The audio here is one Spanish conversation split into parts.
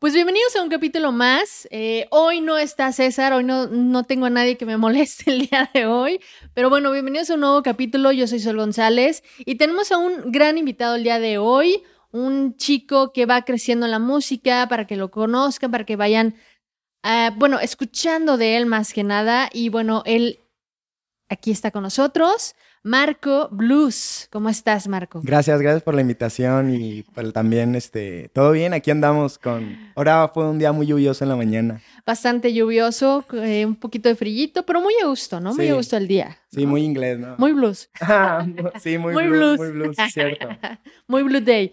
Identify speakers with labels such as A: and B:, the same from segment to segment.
A: Pues bienvenidos a un capítulo más. Eh, hoy no está César, hoy no, no tengo a nadie que me moleste el día de hoy, pero bueno, bienvenidos a un nuevo capítulo. Yo soy Sol González y tenemos a un gran invitado el día de hoy, un chico que va creciendo en la música para que lo conozcan, para que vayan, uh, bueno, escuchando de él más que nada. Y bueno, él aquí está con nosotros. Marco Blues. ¿Cómo estás, Marco?
B: Gracias, gracias por la invitación y por también, este, todo bien, aquí andamos con... Ahora fue un día muy lluvioso en la mañana.
A: Bastante lluvioso, eh, un poquito de frillito, pero muy a gusto, ¿no? Muy
B: Sí.
A: a gusto el día.
B: Sí, muy inglés, ¿no?
A: Muy blues.
B: sí, muy,
A: Muy
B: blues,
A: blues.
B: Muy blues, es cierto.
A: Muy Blue Day.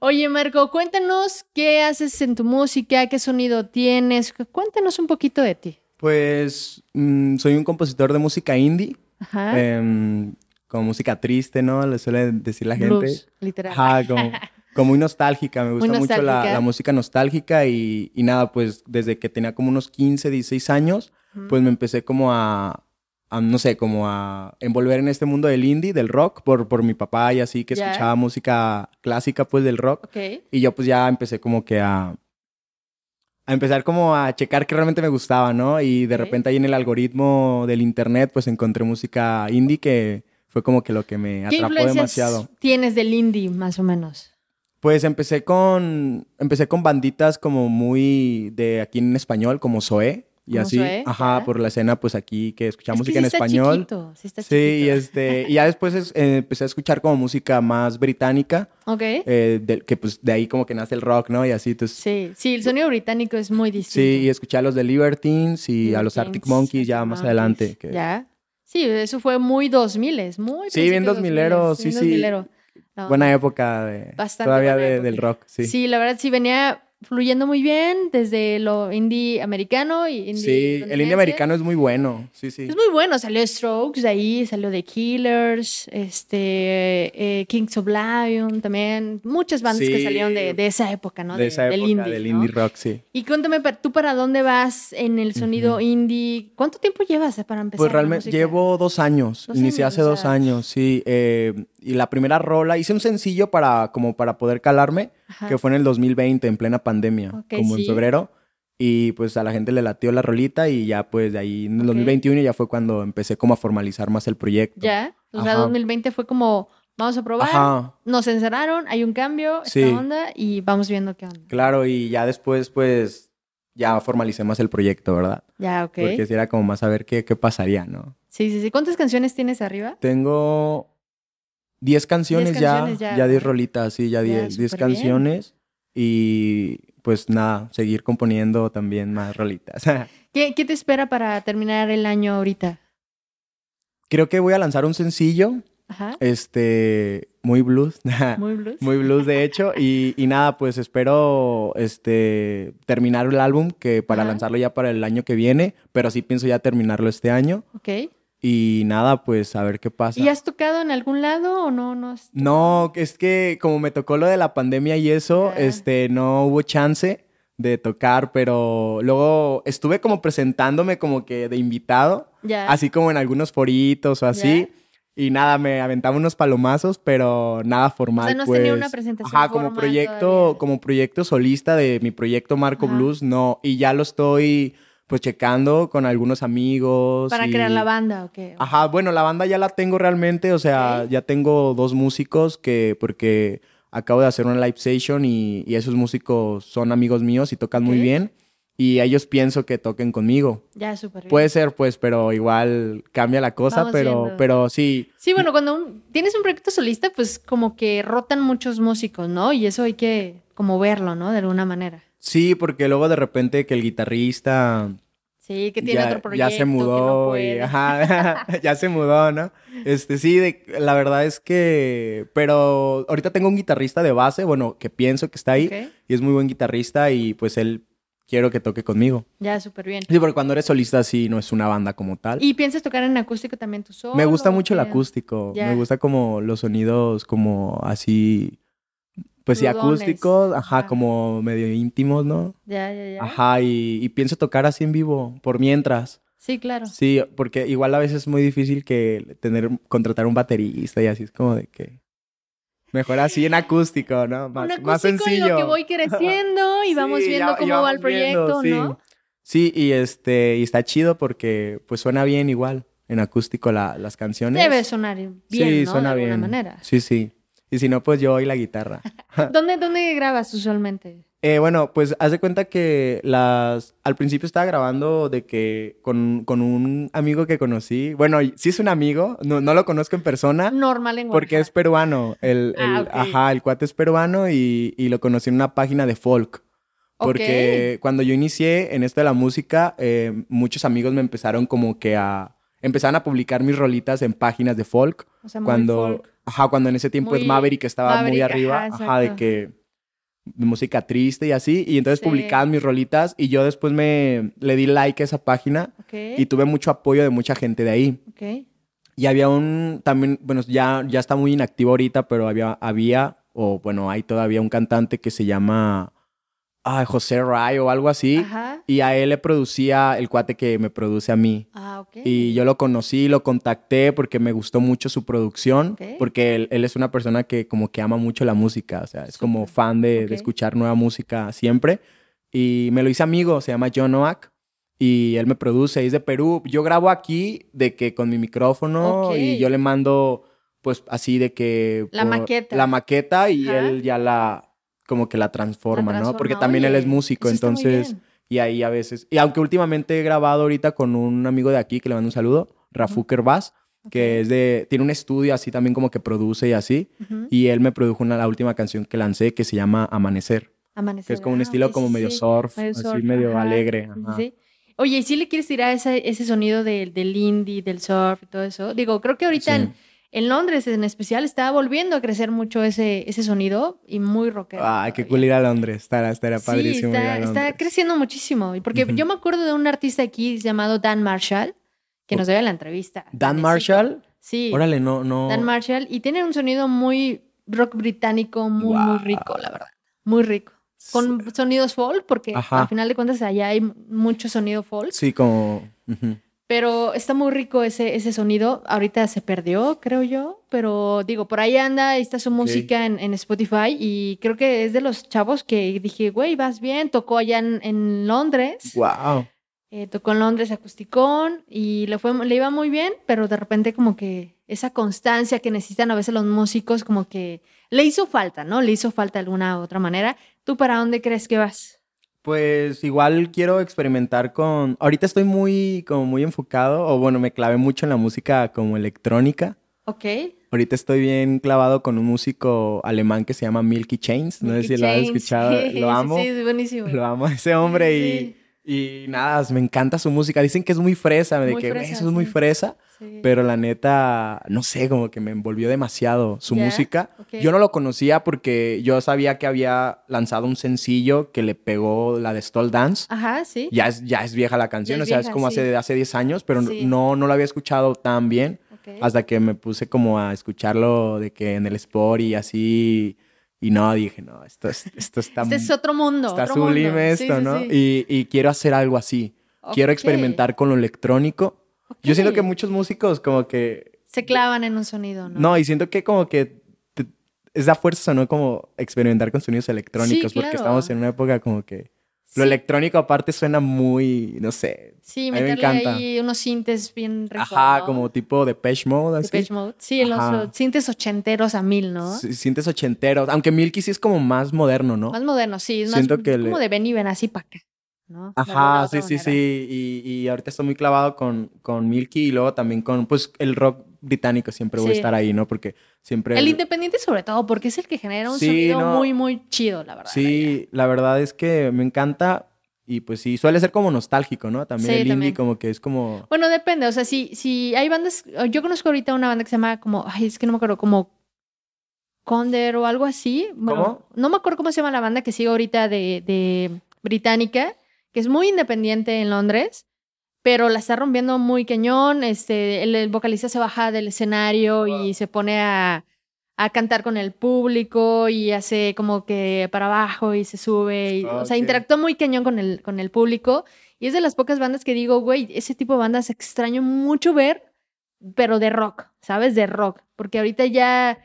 A: Oye, Marco, cuéntanos qué haces en tu música, qué sonido tienes. Cuéntanos un poquito de ti.
B: Pues mm, soy un compositor de música indie,
A: Ajá.
B: em, como música triste, ¿no? Le suele decir la gente.
A: Blues, literal.
B: Ajá, como, como muy nostálgica, me gusta mucho la, la música nostálgica y, y nada, pues desde que tenía como unos 15, 16 años,
A: Ujú.
B: pues me empecé como a, a, no sé, como a envolver en este mundo del indie, del rock, por, por mi papá y así, que
A: Ya.
B: escuchaba música clásica, pues del rock.
A: Ok.
B: Y yo pues ya empecé como que a, a empezar como a checar que realmente me gustaba, ¿no? Y de
A: Ok.
B: repente ahí en el algoritmo del internet pues encontré música indie que fue como que lo que me
A: ¿Qué
B: atrapó demasiado.
A: tienes del indie, más o menos?
B: Pues empecé con, empecé con banditas como muy de aquí en español, como Zoé y así. Ajá, por la escena pues aquí que escucha
A: Es que
B: música
A: sí
B: en
A: está
B: español.
A: chiquito, sí está
B: Sí, y, este, y ya después es- eh, empecé a escuchar como música más británica,
A: Ok.
B: eh, que pues de ahí como que nace el rock, ¿no? Y así, entonces,
A: Sí, sí, el sonido británico es muy distinto.
B: sí, y escuché a los de Libertines y a los Arctic Monkeys ya más adelante. que-
A: Ya. Sí, eso fue muy 2000, es muy
B: Sí, bien
A: principio
B: 2000ero,
A: 2000,
B: sí,
A: bien
B: sí.
A: 2000ero. No,
B: Buena época de,
A: Bastante
B: todavía de-
A: época.
B: del rock, sí.
A: Sí. la verdad sí venía fluyendo muy bien desde lo indie americano y indie
B: Sí, el indie americano es muy bueno, sí, sí.
A: Es muy bueno, salió Strokes de ahí, salió The Killers, este, eh, Kings of Lion también, muchas bandas que salieron de, de esa época, ¿no?
B: de esa
A: del
B: época,
A: indie,
B: del
A: ¿no?
B: indie rock, sí.
A: Y cuéntame, ¿tú para dónde vas en el sonido indie? ¿Cuánto tiempo llevas para empezar?
B: Pues realmente llevo dos años.
A: Dos
B: Inicié
A: años,
B: hace
A: o
B: dos años, sí. eh, y la primera rola, hice un sencillo para, como para poder calarme,
A: Ajá.
B: que fue en el 2020, en plena pandemia,
A: Ok,
B: como
A: sí.
B: en febrero. Y pues a la gente le latió la rolita y ya pues de ahí en el
A: Ok.
B: 2021 ya fue cuando empecé como a formalizar más el proyecto.
A: Ya, o sea,
B: Ajá.
A: 2020 fue como, vamos a probar,
B: Ajá,
A: nos encerraron, hay un cambio,
B: Sí.
A: esta onda, y vamos viendo qué onda.
B: claro. Y ya después pues ya formalicé más el proyecto, ¿verdad?
A: Ya, ok.
B: Porque si era como más a ver qué, qué pasaría, ¿no?
A: Sí, sí, sí. ¿Cuántas canciones tienes arriba?
B: Tengo 10 canciones,
A: canciones
B: ya,
A: ya,
B: ya 10
A: ¿verdad?
B: rolitas, sí, ya
A: Ya,
B: 10 10
A: súper bien.
B: canciones. Y pues nada, seguir componiendo también más rolitas.
A: ¿Qué, qué te espera para terminar el año ahorita?
B: Creo que voy a lanzar un sencillo,
A: Ajá.
B: este, muy blues,
A: Muy blues.
B: muy blues de hecho. Y, y nada, pues espero este, terminar el álbum, que para
A: Ajá.
B: lanzarlo ya para el año que viene, pero sí pienso ya terminarlo este año.
A: Ok.
B: Y nada, pues a ver qué pasa.
A: ¿Y has tocado en algún lado o no? no has-
B: No, es que como me tocó lo de la pandemia y eso,
A: Ya.
B: este, no hubo chance de tocar, pero luego estuve como presentándome como que de invitado,
A: Ya.
B: así como en algunos foritos o así. Y nada, me aventaba unos palomazos, pero nada formal.
A: O sea, no
B: pues.
A: tenido una presentación
B: Ajá, como proyecto,
A: todavía.
B: como proyecto solista de mi proyecto Marco
A: Ajá.
B: Blues, no. Y ya lo estoy pues checando con algunos amigos.
A: Para
B: y-
A: crear la banda, ok.
B: Ajá, bueno, la banda ya la tengo realmente, o sea, ya tengo dos músicos que, porque acabo de hacer una live session y, y esos músicos son amigos míos y tocan muy bien y ellos pienso que toquen conmigo.
A: Ya, súper bien.
B: Puede ser, pues, pero igual cambia la cosa,
A: Vamos
B: pero,
A: viendo.
B: pero sí,
A: Sí, bueno, cuando un- tienes un proyecto solista, pues como que rotan muchos músicos, ¿no? Y eso hay que como verlo, ¿no? De alguna manera.
B: sí, porque luego de repente que el guitarrista
A: Sí, que tiene
B: ya,
A: otro proyecto.
B: ya se
A: no
B: mudó y, ajá, ya se mudó, ¿no? Este, sí, de- la verdad es que, pero ahorita tengo un guitarrista de base, bueno, que pienso que está ahí y es muy buen guitarrista y pues él quiero que toque conmigo.
A: Ya, súper bien.
B: Sí, porque cuando eres solista sí no es una banda como tal.
A: ¿Y piensas tocar en acústico también tú solo?
B: me gusta mucho el acústico,
A: Ya.
B: me gusta como los sonidos como así, pues sí, acústicos, ajá,
A: Ajá.
B: como medio íntimos, ¿no?
A: Ya, ya, ya.
B: Ajá, y, y pienso tocar así en vivo, por mientras.
A: Sí, claro.
B: Sí, porque igual a veces es muy difícil que tener, contratar un baterista y así es como de que... Mejor así en acústico, ¿no? Más,
A: Un
B: más
A: acústico en lo
B: sencillo.
A: que voy creciendo y vamos viendo
B: ya-
A: cómo
B: ya
A: va el proyecto,
B: viendo,
A: ¿no?
B: Sí. Sí, y este, y está chido porque pues suena bien igual en acústico la- las canciones.
A: Debe sonar bien,
B: sí,
A: ¿no?
B: suena
A: de alguna
B: bien.
A: manera.
B: Sí, sí. Y si no, pues yo y la guitarra.
A: ¿Dónde, ¿Dónde grabas usualmente?
B: Eh, bueno, pues haz de cuenta que las... Al principio estaba grabando de que con, con un amigo que conocí. Bueno, sí es un amigo, no, no lo conozco en persona.
A: Normal en
B: Porque es peruano. El,
A: Ah.
B: Ajá, el cuate es peruano y, y lo conocí en una página de folk. Porque cuando yo inicié en esto de la música, eh, muchos amigos me empezaron como que a... Empezaron a publicar mis rolitas en páginas de folk.
A: O sea, muy
B: cuando...
A: folk.
B: Ajá, cuando en ese tiempo
A: Muy
B: es Maverick estaba muy arriba.
A: ajá,
B: Ajá, de que... De música triste y así. Y entonces
A: Sí.
B: publicaban mis rolitas y yo después me... Le di like a esa página
A: Ok.
B: y tuve mucho apoyo de mucha gente de ahí.
A: ok.
B: Y había un, también, bueno, ya, ya está muy inactivo ahorita, pero había, había, o bueno, hay todavía un cantante que se llama ah, José Ray o algo así.
A: Ajá.
B: Y a él le producía el cuate que me produce a mí.
A: Ah, ok.
B: Y yo lo conocí, lo contacté porque me gustó mucho su producción, porque él, él es una persona que como que ama mucho la música, o sea, es como fan de, escuchar nueva música siempre. Y me lo hice amigo, se llama John Oak. Y él me produce, es de Perú. Yo grabo aquí de que con mi micrófono y yo le mando pues así de que...
A: La maqueta.
B: La maqueta y
A: Ajá.
B: él ya la como que la transforma,
A: La
B: ¿no? Porque también él es músico, entonces... Y ahí a veces. Y aunque últimamente he grabado ahorita con un amigo de aquí que le mando un saludo, Rafuker Bass, que es de. Tiene un estudio así también como que produce y así. Y él me produjo una, la última canción que lancé que se llama Amanecer.
A: Amanecer.
B: Que es como un
A: Ah,
B: estilo como
A: sí,
B: medio surf,
A: Medio
B: así
A: surf,
B: medio
A: ajá.
B: alegre.
A: Sí,
B: ajá.
A: sí. Oye, ¿y si le quieres tirar ese, ese sonido del, del indie, del surf y todo eso? Digo, creo que ahorita
B: Sí.
A: en, en Londres en especial está volviendo a crecer mucho ese, ese sonido y muy rockero.
B: Ay, qué cool ir a Londres. Estará, estará
A: Sí,
B: padrísimo ir a
A: está, está creciendo muchísimo. Porque yo me acuerdo de un artista aquí llamado Dan Marshall, que nos dio la entrevista.
B: Dan. Marshall.
A: Sí,
B: Órale, no, no.
A: Dan Marshall. Y tiene un sonido muy rock británico, muy, muy rico, la verdad. Muy rico. Con sonidos folk, porque
B: Ajá.
A: al final de cuentas allá hay mucho sonido folk.
B: Sí, como.
A: Pero está muy rico ese, ese sonido. Ahorita se perdió, creo yo. Pero digo, por ahí anda, ahí está su música en, en Spotify. Y creo que es de los chavos que dije, güey, vas bien. Tocó allá en, en Londres.
B: Wow.
A: Eh, tocó en Londres acusticón y le, fue, le iba muy bien, pero de repente como que esa constancia que necesitan a veces los músicos, como que le hizo falta, ¿no? Le hizo falta de alguna otra manera. ¿Tú para dónde crees que vas?
B: Pues igual quiero experimentar con. Ahorita estoy muy, como muy enfocado, o bueno, me clavé mucho en la música como electrónica.
A: Ok.
B: Ahorita estoy bien clavado con un músico alemán que se llama Milky Chains. No sé si lo has escuchado.
A: Sí,
B: Lo amo.
A: Sí, es buenísimo.
B: Lo amo a ese hombre
A: Sí.
B: y, y nada, me encanta su música. Dicen que es muy fresa, de
A: Muy
B: que "Güey,
A: fresa,
B: eso es muy
A: sí.
B: fresa.
A: Sí.
B: Pero la neta, no sé, como que me envolvió demasiado su música. Yo no lo conocía porque yo sabía que había lanzado un sencillo que le pegó la de Stall Dance.
A: Ajá, sí.
B: Ya es, ya es vieja la canción, o sea, es como
A: sí.
B: hace, hace 10 años, pero no, no lo había escuchado tan bien hasta que me puse como a escucharlo de que en el Sport y así. Y no, dije, no, esto, es- esto está,
A: Este es otro mundo.
B: está
A: otro
B: sublime
A: mundo. Sí,
B: esto,
A: sí,
B: ¿no?
A: sí.
B: Y, y quiero hacer algo así. Quiero
A: Ok.
B: experimentar con lo electrónico. Yo siento que muchos músicos como que...
A: Se clavan en un sonido, ¿no?
B: No, y siento que como que te- es da fuerza, ¿no? Como experimentar con sonidos electrónicos, porque estamos en una época como que... Lo electrónico aparte suena muy, no sé.
A: Sí,
B: a mí me
A: meterle
B: encanta.
A: ahí unos sintes bien ricos,
B: Ajá, como tipo de Depeche Mode, así.
A: Depeche Mode. Sí, los uh, sintes ochenteros a mil, ¿no?
B: Sí, Sientes ochenteros. Aunque Milky sí es como más moderno, ¿no?
A: Más moderno, sí. Es
B: Siento que
A: como
B: le-
A: de ven y ven así para acá, ¿no?
B: Ajá, sí, sí,
A: manera.
B: sí. Y, y ahorita estoy muy clavado con, con Milky y luego también con, pues, el rock británico siempre voy a estar ahí, ¿no? Porque siempre...
A: El independiente sobre todo, porque es el que genera un
B: Sí,
A: sonido
B: no.
A: muy, muy chido, la verdad.
B: Sí, la verdad es que me encanta y pues sí, suele ser como nostálgico, ¿no? También
A: Sí,
B: el indie
A: también.
B: como que es como...
A: Bueno, depende, o sea, si, si hay bandas, yo conozco ahorita una banda que se llama como, ay, es que no me acuerdo, como Conder o algo así. Bueno,
B: ¿Cómo?
A: No me acuerdo cómo se llama la banda que sigue ahorita de, de británica, que es muy independiente en Londres, pero la está rompiendo muy cañón. Este, el, el vocalista se baja del escenario y se pone a, a cantar con el público y hace como que para abajo y se sube. y- O sea, interactúa muy cañón con el, con el público. Y es de las pocas bandas que digo, güey, ese tipo de bandas extraño mucho ver, pero de rock, ¿sabes? De rock. Porque ahorita ya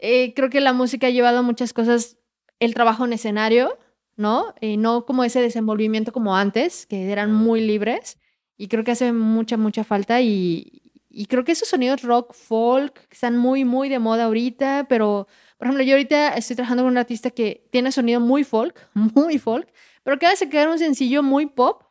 A: eh, creo que la música ha llevado a muchas cosas, el trabajo en escenario, ¿no? Eh, no como ese desenvolvimiento como antes, que eran muy libres. Y creo que hace mucha, mucha falta. Y, y creo que esos sonidos rock, folk, están muy, muy de moda ahorita. Pero, por ejemplo, yo ahorita estoy trabajando con un artista que tiene sonido muy folk, muy folk, pero que hace quedar un sencillo muy pop,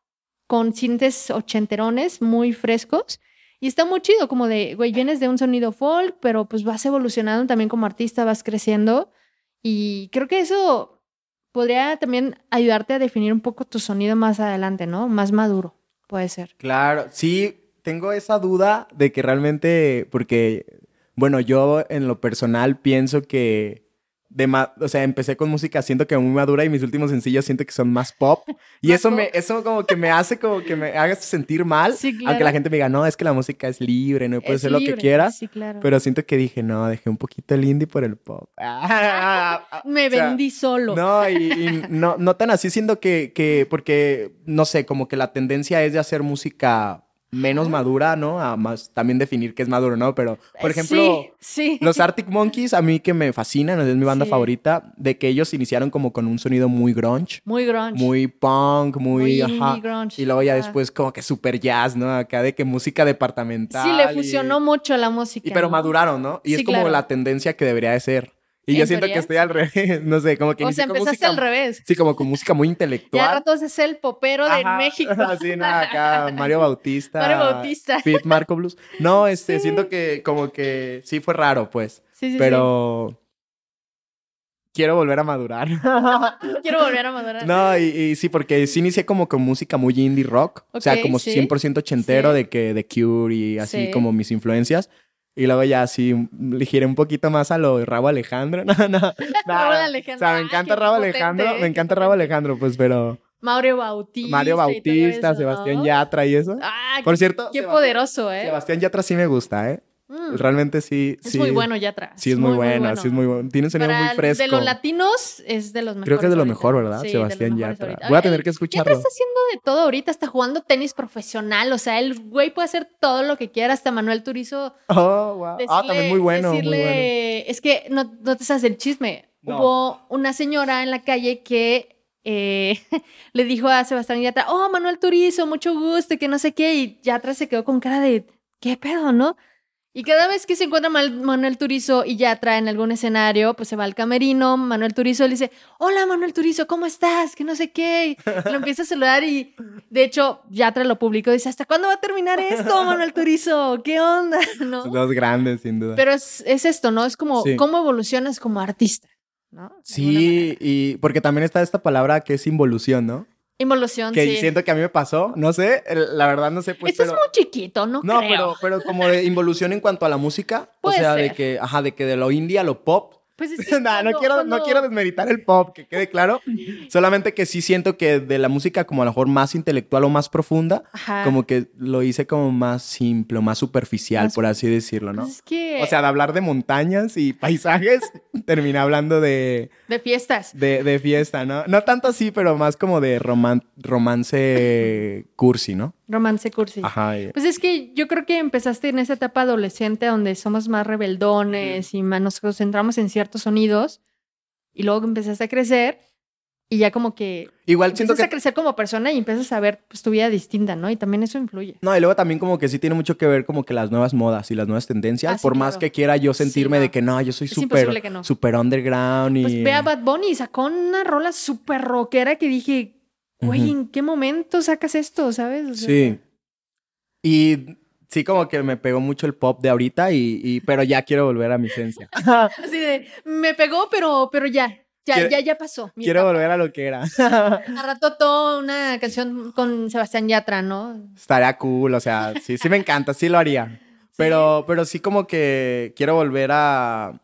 A: con sintes ochenterones, muy frescos. Y está muy chido, como de, güey, vienes de un sonido folk, pero pues vas evolucionando también como artista, vas creciendo. Y creo que eso podría también ayudarte a definir un poco tu sonido más adelante, ¿no? Más maduro, puede ser.
B: Claro, sí, tengo esa duda de que realmente, porque, bueno, yo en lo personal pienso que de o sea, empecé con música siento que muy madura y mis últimos sencillos siento que son más pop. Y eso me, eso como que me hace como que me haga sentir mal. Aunque la gente me diga, no, es que la música es libre, no puedes hacer lo que quieras. Sí, claro. Pero siento que dije, no, dejé un poquito el indie por el pop.
A: me vendí solo.
B: No, y, no, no tan así, siendo que, que, porque, no sé, como que la tendencia es de hacer música menos madura, ¿no? A más también definir qué es maduro, ¿no? Pero, por eh, ejemplo, sí, los Arctic Monkeys, a mí que me fascinan, es mi banda favorita, de que ellos iniciaron como con un sonido muy grunge.
A: Muy grunge.
B: Muy punk, muy, ajá. Grunge. Y luego ya después como que super jazz, ¿no? Acá de que música departamental.
A: Sí, le fusionó mucho la música.
B: Y pero maduraron, ¿no? Y es como la tendencia que debería de ser. Y yo siento que estoy al revés, no sé, como que...
A: O sea, empezaste al revés.
B: Sí, como con música muy intelectual.
A: Ya ratos es el popero de México.
B: sí, nada, acá Mario Bautista.
A: Mario Bautista.
B: Pete Marco Blues. No, este, siento que como que sí fue raro, pues. Sí, sí, Pero... Quiero volver a madurar.
A: Quiero volver a madurar.
B: No, y, sí, porque sí inicié como con música muy indie rock. o sea, como 100% ochentero de que The Cure y así como mis influencias. Y luego ya así le giré un poquito más a lo de Rabo Alejandro. No, no. no. Alejandro. O sea, me encanta Rabo Alejandro. Me encanta Rabo Alejandro, pues, pero.
A: Mario Bautista.
B: Mario Bautista, Sebastián Yatra y eso.
A: Ah, Por cierto. Qué poderoso, ¿eh?
B: Sebastián Yatra sí me gusta, ¿eh? Mm. Realmente sí.
A: Es muy bueno Yatra.
B: Sí, es, muy, bueno, sí es muy bueno. Tiene un sonido muy fresco.
A: De los latinos es de los mejores.
B: Creo que es de lo mejor, ¿verdad? Sebastián Yatra. Voy a tener que escucharlo.
A: Yatra está haciendo de todo ahorita, está jugando tenis profesional. O sea, el güey puede hacer todo lo que quiera. Hasta Manuel Turizo.
B: Oh, wow. ah, también muy bueno.
A: Decirle, Es que no, no te sabes el chisme. Hubo una señora en la calle que eh, le dijo a Sebastián Yatra, oh, Manuel Turizo, mucho gusto, que no sé qué, y Yatra se quedó con cara de, ¿qué pedo, no? Y cada vez que se encuentra Manuel Turizo y ya trae en algún escenario, pues se va al camerino, Manuel Turizo le dice, hola Manuel Turizo, ¿cómo estás? Que no sé qué. Y lo empieza a saludar y de hecho Yatra lo publicó, dice, ¿hasta cuándo va a terminar esto, Manuel Turizo? ¿Qué onda? ¿No?
B: Dos grandes, sin duda.
A: Pero es, esto, ¿no? Es como cómo evolucionas como artista, ¿no?
B: Sí, y porque también está esta palabra que es involución, ¿no?
A: Involución,
B: que siento que a mí me pasó, no sé, la verdad no sé.
A: Pues, Esto es muy chiquito, ¿no?
B: No, pero, pero como de involución en cuanto a la música. o sea, de que, ajá, de que de lo indie a lo pop pues no, quiero, no quiero desmeritar el pop, que quede claro. Solamente que sí siento que de la música como a lo mejor más intelectual o más profunda, como que lo hice como más simple, más superficial, por así decirlo, ¿no?
A: Pues
B: o sea, de hablar de montañas y paisajes, terminé hablando de...
A: De fiestas.
B: De, de fiesta, ¿no? No tanto así, pero más como de romance cursi, ¿no?
A: Romance cursi.
B: Ajá.
A: Pues es que yo creo que empezaste en esa etapa adolescente donde somos más rebeldones y más nos concentramos en ciertos sonidos y luego empezaste a crecer y ya como que
B: igual siento que
A: a crecer como persona y empiezas a ver pues, tu vida distinta, ¿no? Y también eso influye.
B: No, y luego también como que sí tiene mucho que ver como que las nuevas modas y las nuevas tendencias, ah, por más que quiera yo sentirme de que no, yo soy súper super underground y
A: Pues ve a Bad Bunny, sacó una rola súper rockera que dije, güey, ¿en qué momento sacas esto, sabes?
B: sí. Y sí como que me pegó mucho el pop de ahorita y, pero ya quiero volver a mi esencia.
A: Así de, me pegó, pero, pero ya. Ya, ya, ya pasó.
B: Quiero volver a lo que era.
A: A rato todo una canción con Sebastián Yatra, ¿no?
B: Estaría cool, o sea, sí, sí me encanta, sí lo haría. Pero, pero sí como que quiero volver a,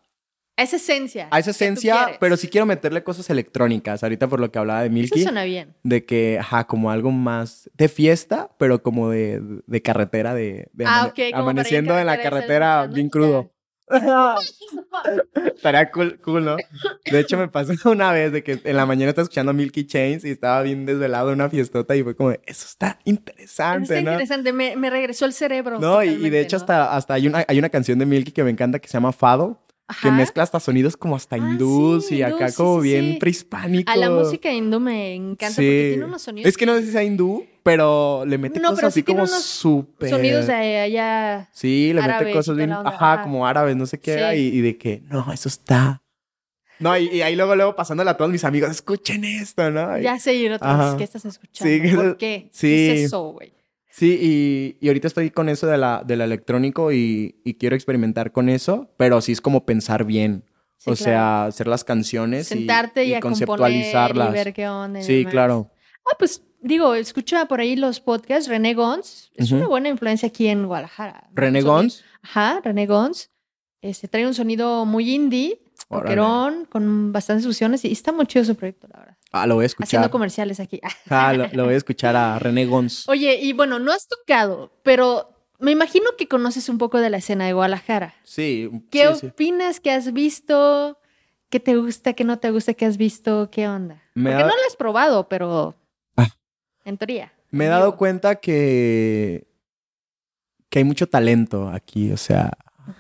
A: a esa esencia.
B: A esa esencia, pero sí quiero meterle cosas electrónicas. Ahorita por lo que hablaba de Milky.
A: Eso suena bien.
B: De que, ajá, como algo más de fiesta, pero como de, de carretera, de,
A: ah,
B: amaneciendo en la carretera bien crudo. Estaría cool, cool, ¿no? De hecho, me pasó una vez de que en la mañana estaba escuchando Milky Chains y estaba bien desvelado en una fiestota y fue como, eso está interesante,
A: está interesante, me, regresó el cerebro.
B: No, y, de hecho hasta, hasta hay, una, hay una canción de Milky que me encanta que se llama Fado que mezcla hasta sonidos como hasta ah, hindús y acá como bien prehispánico.
A: A la música hindú me encanta porque tiene unos sonidos.
B: Es que no sé si sea hindú, pero le mete cosas así como súper.
A: Sonidos de allá.
B: Sí, le mete cosas bien. Ajá, como árabes, no sé qué. Y, y, de que, no, eso está. No, y, ahí luego, luego pasándole a todos mis amigos, escuchen esto, ¿no?
A: ya sé, y otros, ¿qué estás escuchando? Sí, ¿Por qué? Sí. ¿Qué es eso, güey?
B: Sí, y, ahorita estoy con eso de la, del electrónico y, quiero experimentar con eso, pero sí es como pensar bien. o sea, hacer las canciones
A: Sentarte y, y, conceptualizarlas. Y ver qué onda.
B: Sí, claro.
A: Ah, pues digo, escucha por ahí los podcasts. René Gons es una buena influencia aquí en Guadalajara.
B: ¿René Gons?
A: Ajá, René Gons. Este, trae un sonido muy indie, rockerón, con bastantes fusiones y está muy chido su proyecto, la verdad.
B: Ah, lo voy a escuchar.
A: Haciendo comerciales aquí.
B: Ah, lo, voy a escuchar a René Gons.
A: Oye, y bueno, no has tocado, pero me imagino que conoces un poco de la escena de Guadalajara.
B: Sí.
A: ¿Qué opinas? ¿Qué has visto? ¿Qué te gusta? ¿Qué no te gusta? ¿Qué has visto? ¿Qué onda? Porque no lo has probado, pero ah. en teoría.
B: Me he dado cuenta que que hay mucho talento aquí, o sea,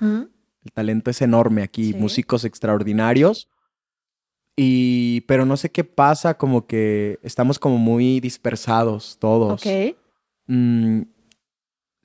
B: el talento es enorme aquí, músicos extraordinarios y, pero no sé qué pasa, como que estamos como muy dispersados todos.
A: Ok.
B: Mm,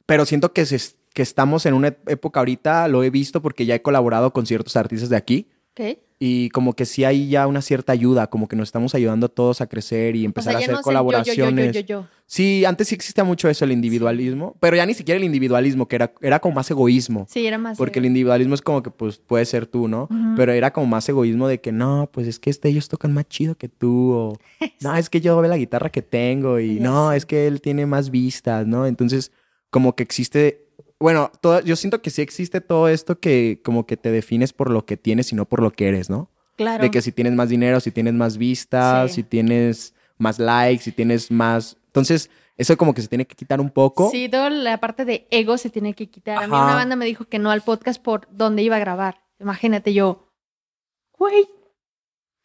B: pero siento que, que estamos en una época ahorita, lo he visto porque ya he colaborado con ciertos artistas de aquí.
A: Ok.
B: Y como que sí hay ya una cierta ayuda, como que nos estamos ayudando todos a crecer y empezar a hacer colaboraciones. sí, antes sí existía mucho eso, el individualismo, pero ya ni siquiera el individualismo, que era, era como más egoísmo.
A: Sí, era más.
B: Porque el individualismo es como que pues puede ser tú, ¿no? Pero era como más egoísmo de que no, pues es que este, ellos tocan más chido que tú, o no, es que yo veo la guitarra que tengo, y no, es que él tiene más vistas, ¿no? Entonces, como que existe bueno, yo siento que sí existe todo esto que como que te defines por lo que tienes y no por lo que eres, ¿no?
A: Claro.
B: De que si tienes más dinero, si tienes más vistas, si tienes más likes, si tienes más... Entonces, eso como que se tiene que quitar un poco.
A: Sí, toda la parte de ego se tiene que quitar. A mí una banda me dijo que no al podcast por donde iba a grabar. Imagínate yo, güey,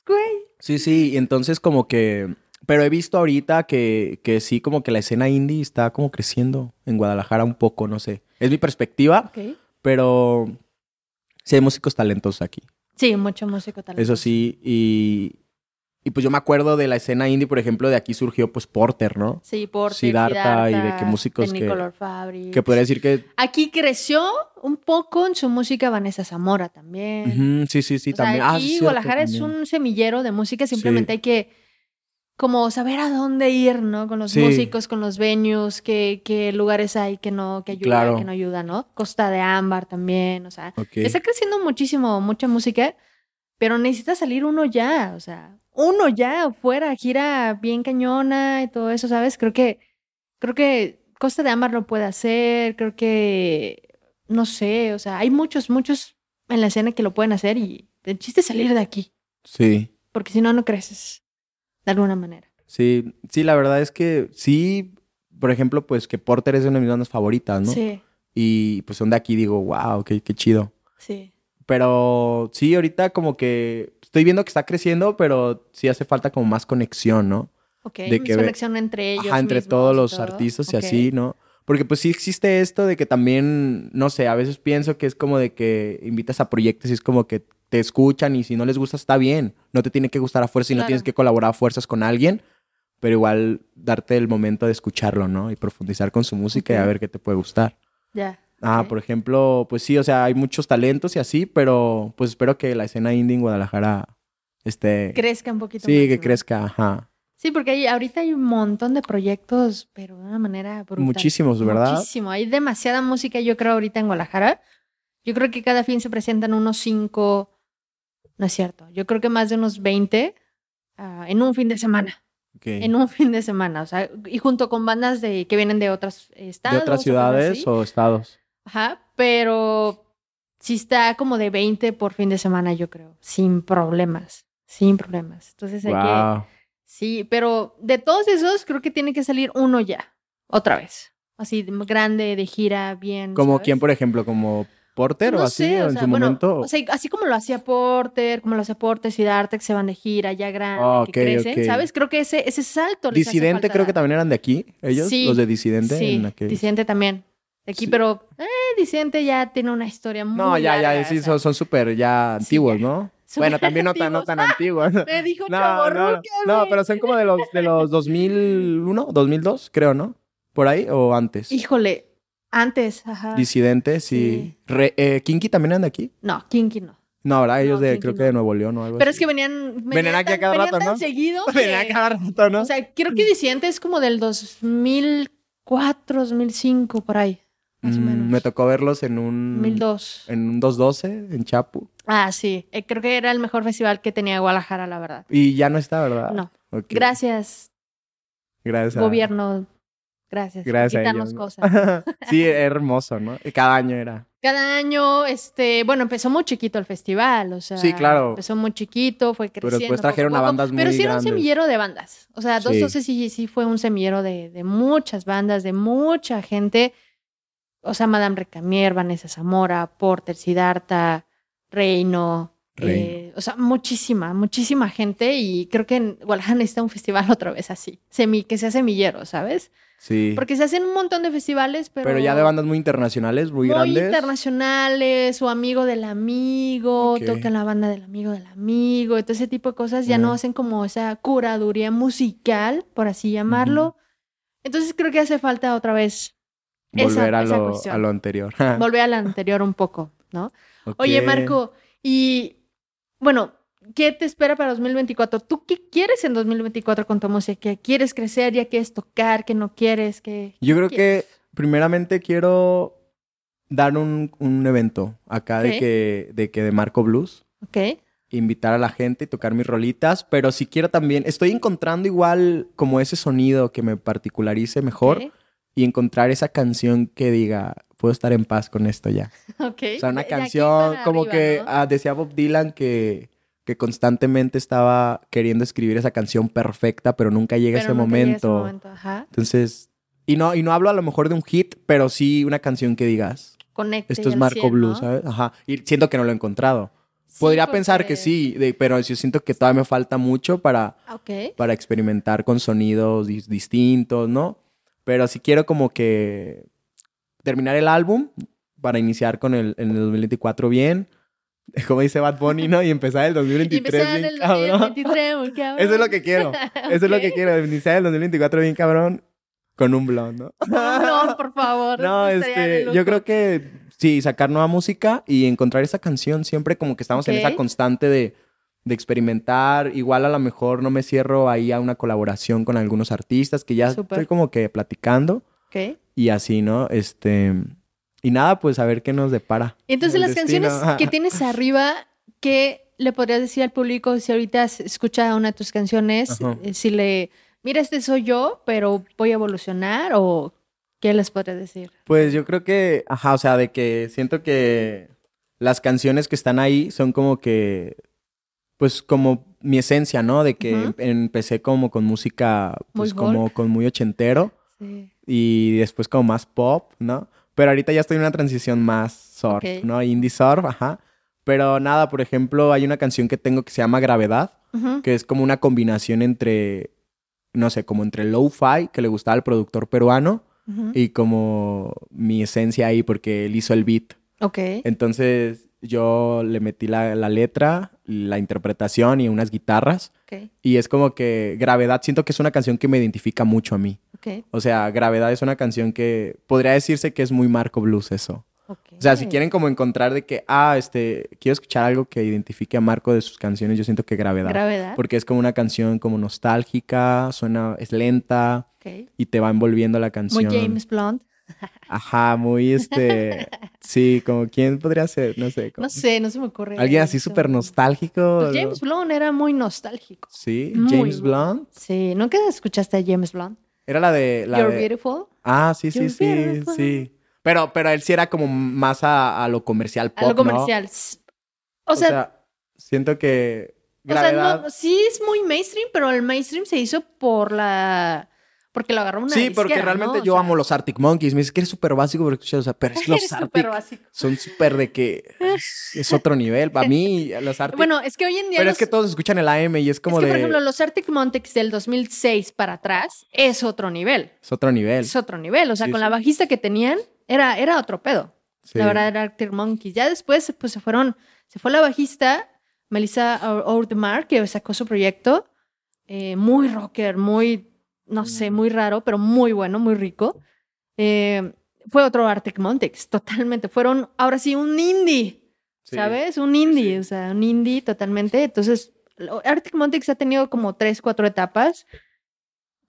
A: güey.
B: Sí, sí, y entonces como que pero he visto ahorita que, que sí, como que la escena indie está como creciendo en Guadalajara un poco, no sé. Es mi perspectiva, pero sí hay músicos talentosos aquí.
A: Sí, mucho músico talentoso.
B: Eso sí, y, y pues yo me acuerdo de la escena indie, por ejemplo, de aquí surgió pues Porter, ¿no?
A: Sí, Porter,
B: Siddhartha, y de qué músicos que,
A: Fabric.
B: que podría decir que...
A: Aquí creció un poco en su música Vanessa Zamora también.
B: sí, sí, sí, también.
A: Ah, aquí Guadalajara es un semillero de música, simplemente hay que como saber a dónde ir, ¿no? Con los músicos, con los venues, qué, qué, lugares hay que no, que ayudan, que no ayudan, ¿no? Costa de Ámbar también, o sea, está creciendo muchísimo, mucha música, pero necesita salir uno ya, o sea, uno ya fuera, gira bien cañona y todo eso, ¿sabes? Creo que, creo que Costa de Ámbar lo puede hacer, creo que, no sé, o sea, hay muchos, muchos en la escena que lo pueden hacer y el chiste es salir de aquí.
B: Sí.
A: Porque si no, no creces de alguna manera.
B: Sí, sí, la verdad es que sí, por ejemplo, pues que Porter es una de mis bandas favoritas, ¿no?
A: Sí.
B: Y pues son de aquí, digo, wow, qué, qué chido.
A: Sí.
B: Pero sí, ahorita como que estoy viendo que está creciendo, pero sí hace falta como más conexión, ¿no?
A: Ok, de que conexión entre ellos. Ajá,
B: entre todos los artistas y así, ¿no? Porque pues sí existe esto de que también, no sé, a veces pienso que es como de que invitas a proyectos y es como que te escuchan y si no les gusta está bien. No te tiene que gustar a fuerza y no tienes que colaborar a fuerzas con alguien, pero igual darte el momento de escucharlo, ¿no? Y profundizar con su música y a ver qué te puede gustar.
A: Ya.
B: Ah, por ejemplo, pues sí, o sea, hay muchos talentos y así, pero pues espero que la escena indie en Guadalajara esté...
A: Crezca un poquito
B: Sí, que crezca, ajá.
A: Sí, porque ahorita hay un montón de proyectos, pero de una manera brutal.
B: Muchísimos, ¿verdad?
A: Muchísimo. Hay demasiada música, yo creo, ahorita en Guadalajara. Yo creo que cada fin se presentan unos cinco no es cierto. Yo creo que más de unos 20 ah, en un fin de semana. En un fin de semana. O sea, y junto con bandas de, que vienen de otros estados.
B: ¿De otras ciudades o, estados?
A: Ajá, pero sí está como de 20 por fin de semana, yo creo. Sin problemas. Sin problemas. Entonces hay que. Sí, pero de todos esos, creo que tiene que salir uno ya. Otra vez. Así, grande, de gira, bien.
B: ¿Como quién, por ejemplo? ¿Como Porter o así en su momento?
A: O sea, así como lo hacía Porter, como lo hacía Porter, Siddhartha, que se van de gira, ya grande, ah, que crecen, ¿sabes? Creo que ese, ese salto
B: Disidente creo que también eran de aquí, ellos, los de Disidente.
A: Sí, Disidente también. De aquí, pero eh, Disidente ya tiene una historia muy
B: No, ya,
A: larga,
B: ya, sí,
A: o sea,
B: son súper ya antiguos. ¿no? Bueno, también no tan, no tan antiguos.
A: Me dijo
B: No, no, no, pero son como de los, de los 2001, 2002, creo, ¿no? ¿Por ahí o antes?
A: Híjole, antes, ajá.
B: Disidentes
A: Sí.
B: y... Re- eh, ¿Kinky también anda aquí?
A: No, Kinky no.
B: No, ¿verdad? Ellos
A: No,
B: de,
A: Kinky
B: creo que de Nuevo León o algo
A: Pero
B: así.
A: es que venían, venían,
B: Venían aquí a cada
A: venían
B: rato,
A: tan
B: ¿no?
A: seguido que-
B: cada rato, ¿no?
A: O sea, creo que Disidente es como del 2004, 2005, por ahí, más o
B: Mm,
A: menos.
B: Me tocó verlos en un...
A: 2002.
B: En un 212, en Chapu.
A: Ah, sí. Eh, creo que era el mejor festival que tenía Guadalajara, la verdad.
B: Y ya no está, ¿verdad?
A: No.
B: Ok.
A: Gracias,
B: Gracias. a-
A: gobierno. Gracias. por
B: Gracias a
A: quitarnos
B: ellos, ¿no?
A: cosas.
B: sí, hermoso, ¿no? Y Cada año era.
A: Cada año, este, bueno, empezó muy chiquito el festival, o sea,
B: Sí, claro.
A: empezó muy chiquito, fue
B: Pero
A: creciendo.
B: después
A: poco a
B: trajeron a bandas
A: Pero
B: muy
A: sí era un semillero de bandas, o sea,
B: Sí.
A: 212 sí, sí fue un semillero de, de muchas bandas, de mucha gente, o sea, Madame Recamier, Vanessa Zamora, Porter, Siddhartha, Reino,
B: Reino.
A: eh, o sea, muchísima, muchísima gente y creo que en Guadalajara necesita un festival otra vez así, semi, que sea semillero, ¿sabes?
B: Sí.
A: Porque se hacen un montón de festivales, pero...
B: Pero ya de bandas muy internacionales, muy,
A: muy
B: grandes.
A: internacionales o amigo del amigo,
B: Ok.
A: tocan la banda del amigo del amigo, todo ese tipo de cosas ya no hacen como esa curaduría musical, por así llamarlo. Entonces creo que hace falta otra vez esa-
B: Volver a, lo, a lo anterior.
A: volver a la anterior un poco, ¿no? Oye, Marco, y bueno, ¿qué te espera para 2024? ¿Tú qué quieres en 2024 con tu música? ¿Quieres crecer? ¿Ya quieres tocar? ¿Qué no quieres? ¿Qué...
B: Yo creo
A: qué
B: que primeramente quiero dar un, un evento acá de, que, de que de Marco Blues.
A: Ok,
B: invitar a la gente y tocar mis rolitas, pero si quiero también, estoy encontrando igual como ese sonido que me particularice mejor y encontrar esa canción que diga, puedo estar en paz con esto ya.
A: ok.
B: O sea, una canción como
A: arriba,
B: que
A: ¿no?
B: ah, decía Bob Dylan que, que constantemente estaba queriendo escribir esa canción perfecta, pero nunca llega
A: Pero
B: ese
A: nunca llega ese
B: momento.
A: momento, ajá.
B: Entonces, y no, y no hablo a lo mejor de un hit, pero sí una canción que digas,
A: Conecte
B: esto es Marco
A: 100,
B: Blues,
A: ¿no?
B: ¿sabes? Ajá. Y siento que no lo he encontrado.
A: Sí,
B: Podría pensar que
A: porque-
B: sí, de- pero yo siento que todavía me falta mucho para,
A: Ah, Ok.
B: para experimentar con sonidos dis- distintos, ¿no? Pero sí quiero como que terminar el álbum para iniciar con el, en el 2024 bien, como dice Bad Bunny, ¿no? Y empezar el
A: Y
B: 2023
A: empezar en
B: bien
A: el
B: cabrón.
A: 2023, muy cabrón.
B: Eso es lo que quiero. Eso es lo que quiero, iniciar el 2024 bien cabrón con un blond, ¿no?
A: No, por favor.
B: No, este, yo creo que sí, sacar nueva música y encontrar esa canción siempre como que estamos en esa constante de, de experimentar. Igual a lo mejor no me cierro ahí a una colaboración con algunos artistas que ya estoy como que platicando
A: Ok.
B: y así, ¿no? Este, y nada, pues a ver qué nos depara.
A: Entonces las
B: destino.
A: canciones que tienes arriba, ¿qué le podrías decir al público si ahorita escucha una de tus canciones?
B: Ajá.
A: eh, Si le, mira, este soy yo, pero voy a evolucionar o qué les podrías decir?
B: Pues yo creo que, ajá, o sea, de que siento que las canciones que están ahí son como que, pues como mi esencia, ¿no? De que em- empecé como con música, pues
A: Muy
B: como con muy ochentero
A: Sí.
B: y después como más pop, ¿no? Pero ahorita ya estoy en una transición más surf,
A: Ok.
B: ¿no? Indie surf, ajá. Pero nada, por ejemplo, hay una canción que tengo que se llama Gravedad, que es como una combinación entre, no sé, como entre lo-fi, que le gustaba al productor peruano, y como mi esencia ahí porque él hizo el beat.
A: Ok.
B: Entonces yo le metí la, la letra, la interpretación y unas guitarras. Y es como que Gravedad, siento que es una canción que me identifica mucho a mí. O sea, Gravedad es una canción que podría decirse que es muy Marco Blues eso.
A: ok.
B: O sea, si quieren como encontrar de que, ah, este, quiero escuchar algo que identifique a Marco de sus canciones, yo siento que Gravedad.
A: Gravedad.
B: Porque es como una canción como nostálgica, suena, es lenta y te va envolviendo la
A: Muy
B: canción.
A: James Blunt.
B: Ajá, muy este. sí, como quién podría ser, no sé. como-
A: No sé, no se me ocurre.
B: Alguien así súper nostálgico.
A: Pues James Blunt era muy nostálgico.
B: Sí,
A: Muy
B: James. Blunt.
A: Sí, ¿nunca escuchaste a James Blunt?
B: Era la de. La
A: You're
B: de-
A: Beautiful.
B: Ah, sí, sí,
A: You're
B: sí,
A: beautiful.
B: sí. Pero, pero él sí era como más a, a lo comercial pop.
A: A lo
B: ¿no?
A: comercial. O sea,
B: siento que.
A: o sea, no, sí es muy mainstream, pero el mainstream se hizo por la... Porque lo agarró una
B: sí, porque realmente
A: ¿no? O
B: yo
A: sea,
B: amo los Arctic Monkeys. Me dice que eres súper básico, pero, o sea, pero es que los Arctic son súper de que es, es otro nivel. Para mí, los Arctic.
A: Bueno, es que hoy en día
B: pero
A: los-
B: es que todos escuchan el AM y es como
A: es que,
B: de.
A: por ejemplo, los Arctic Monkeys del 2006 para atrás es otro nivel.
B: Es otro nivel.
A: Es otro nivel. O sea,
B: Sí,
A: con
B: sí.
A: la bajista que tenían, era, era otro pedo. La verdad era Arctic Monkeys. Ya después, pues se fueron, se fue la bajista, Melissa Oudemar, que sacó su proyecto. Eh, muy rocker, muy, no sé, mm. muy raro, pero muy bueno, muy rico. Eh, fue otro Arctic Monkeys, totalmente. Fueron, ahora sí, un indie, ¿sabes? Un indie, o sea, un indie totalmente. Entonces, Arctic Monkeys ha tenido como tres, cuatro etapas.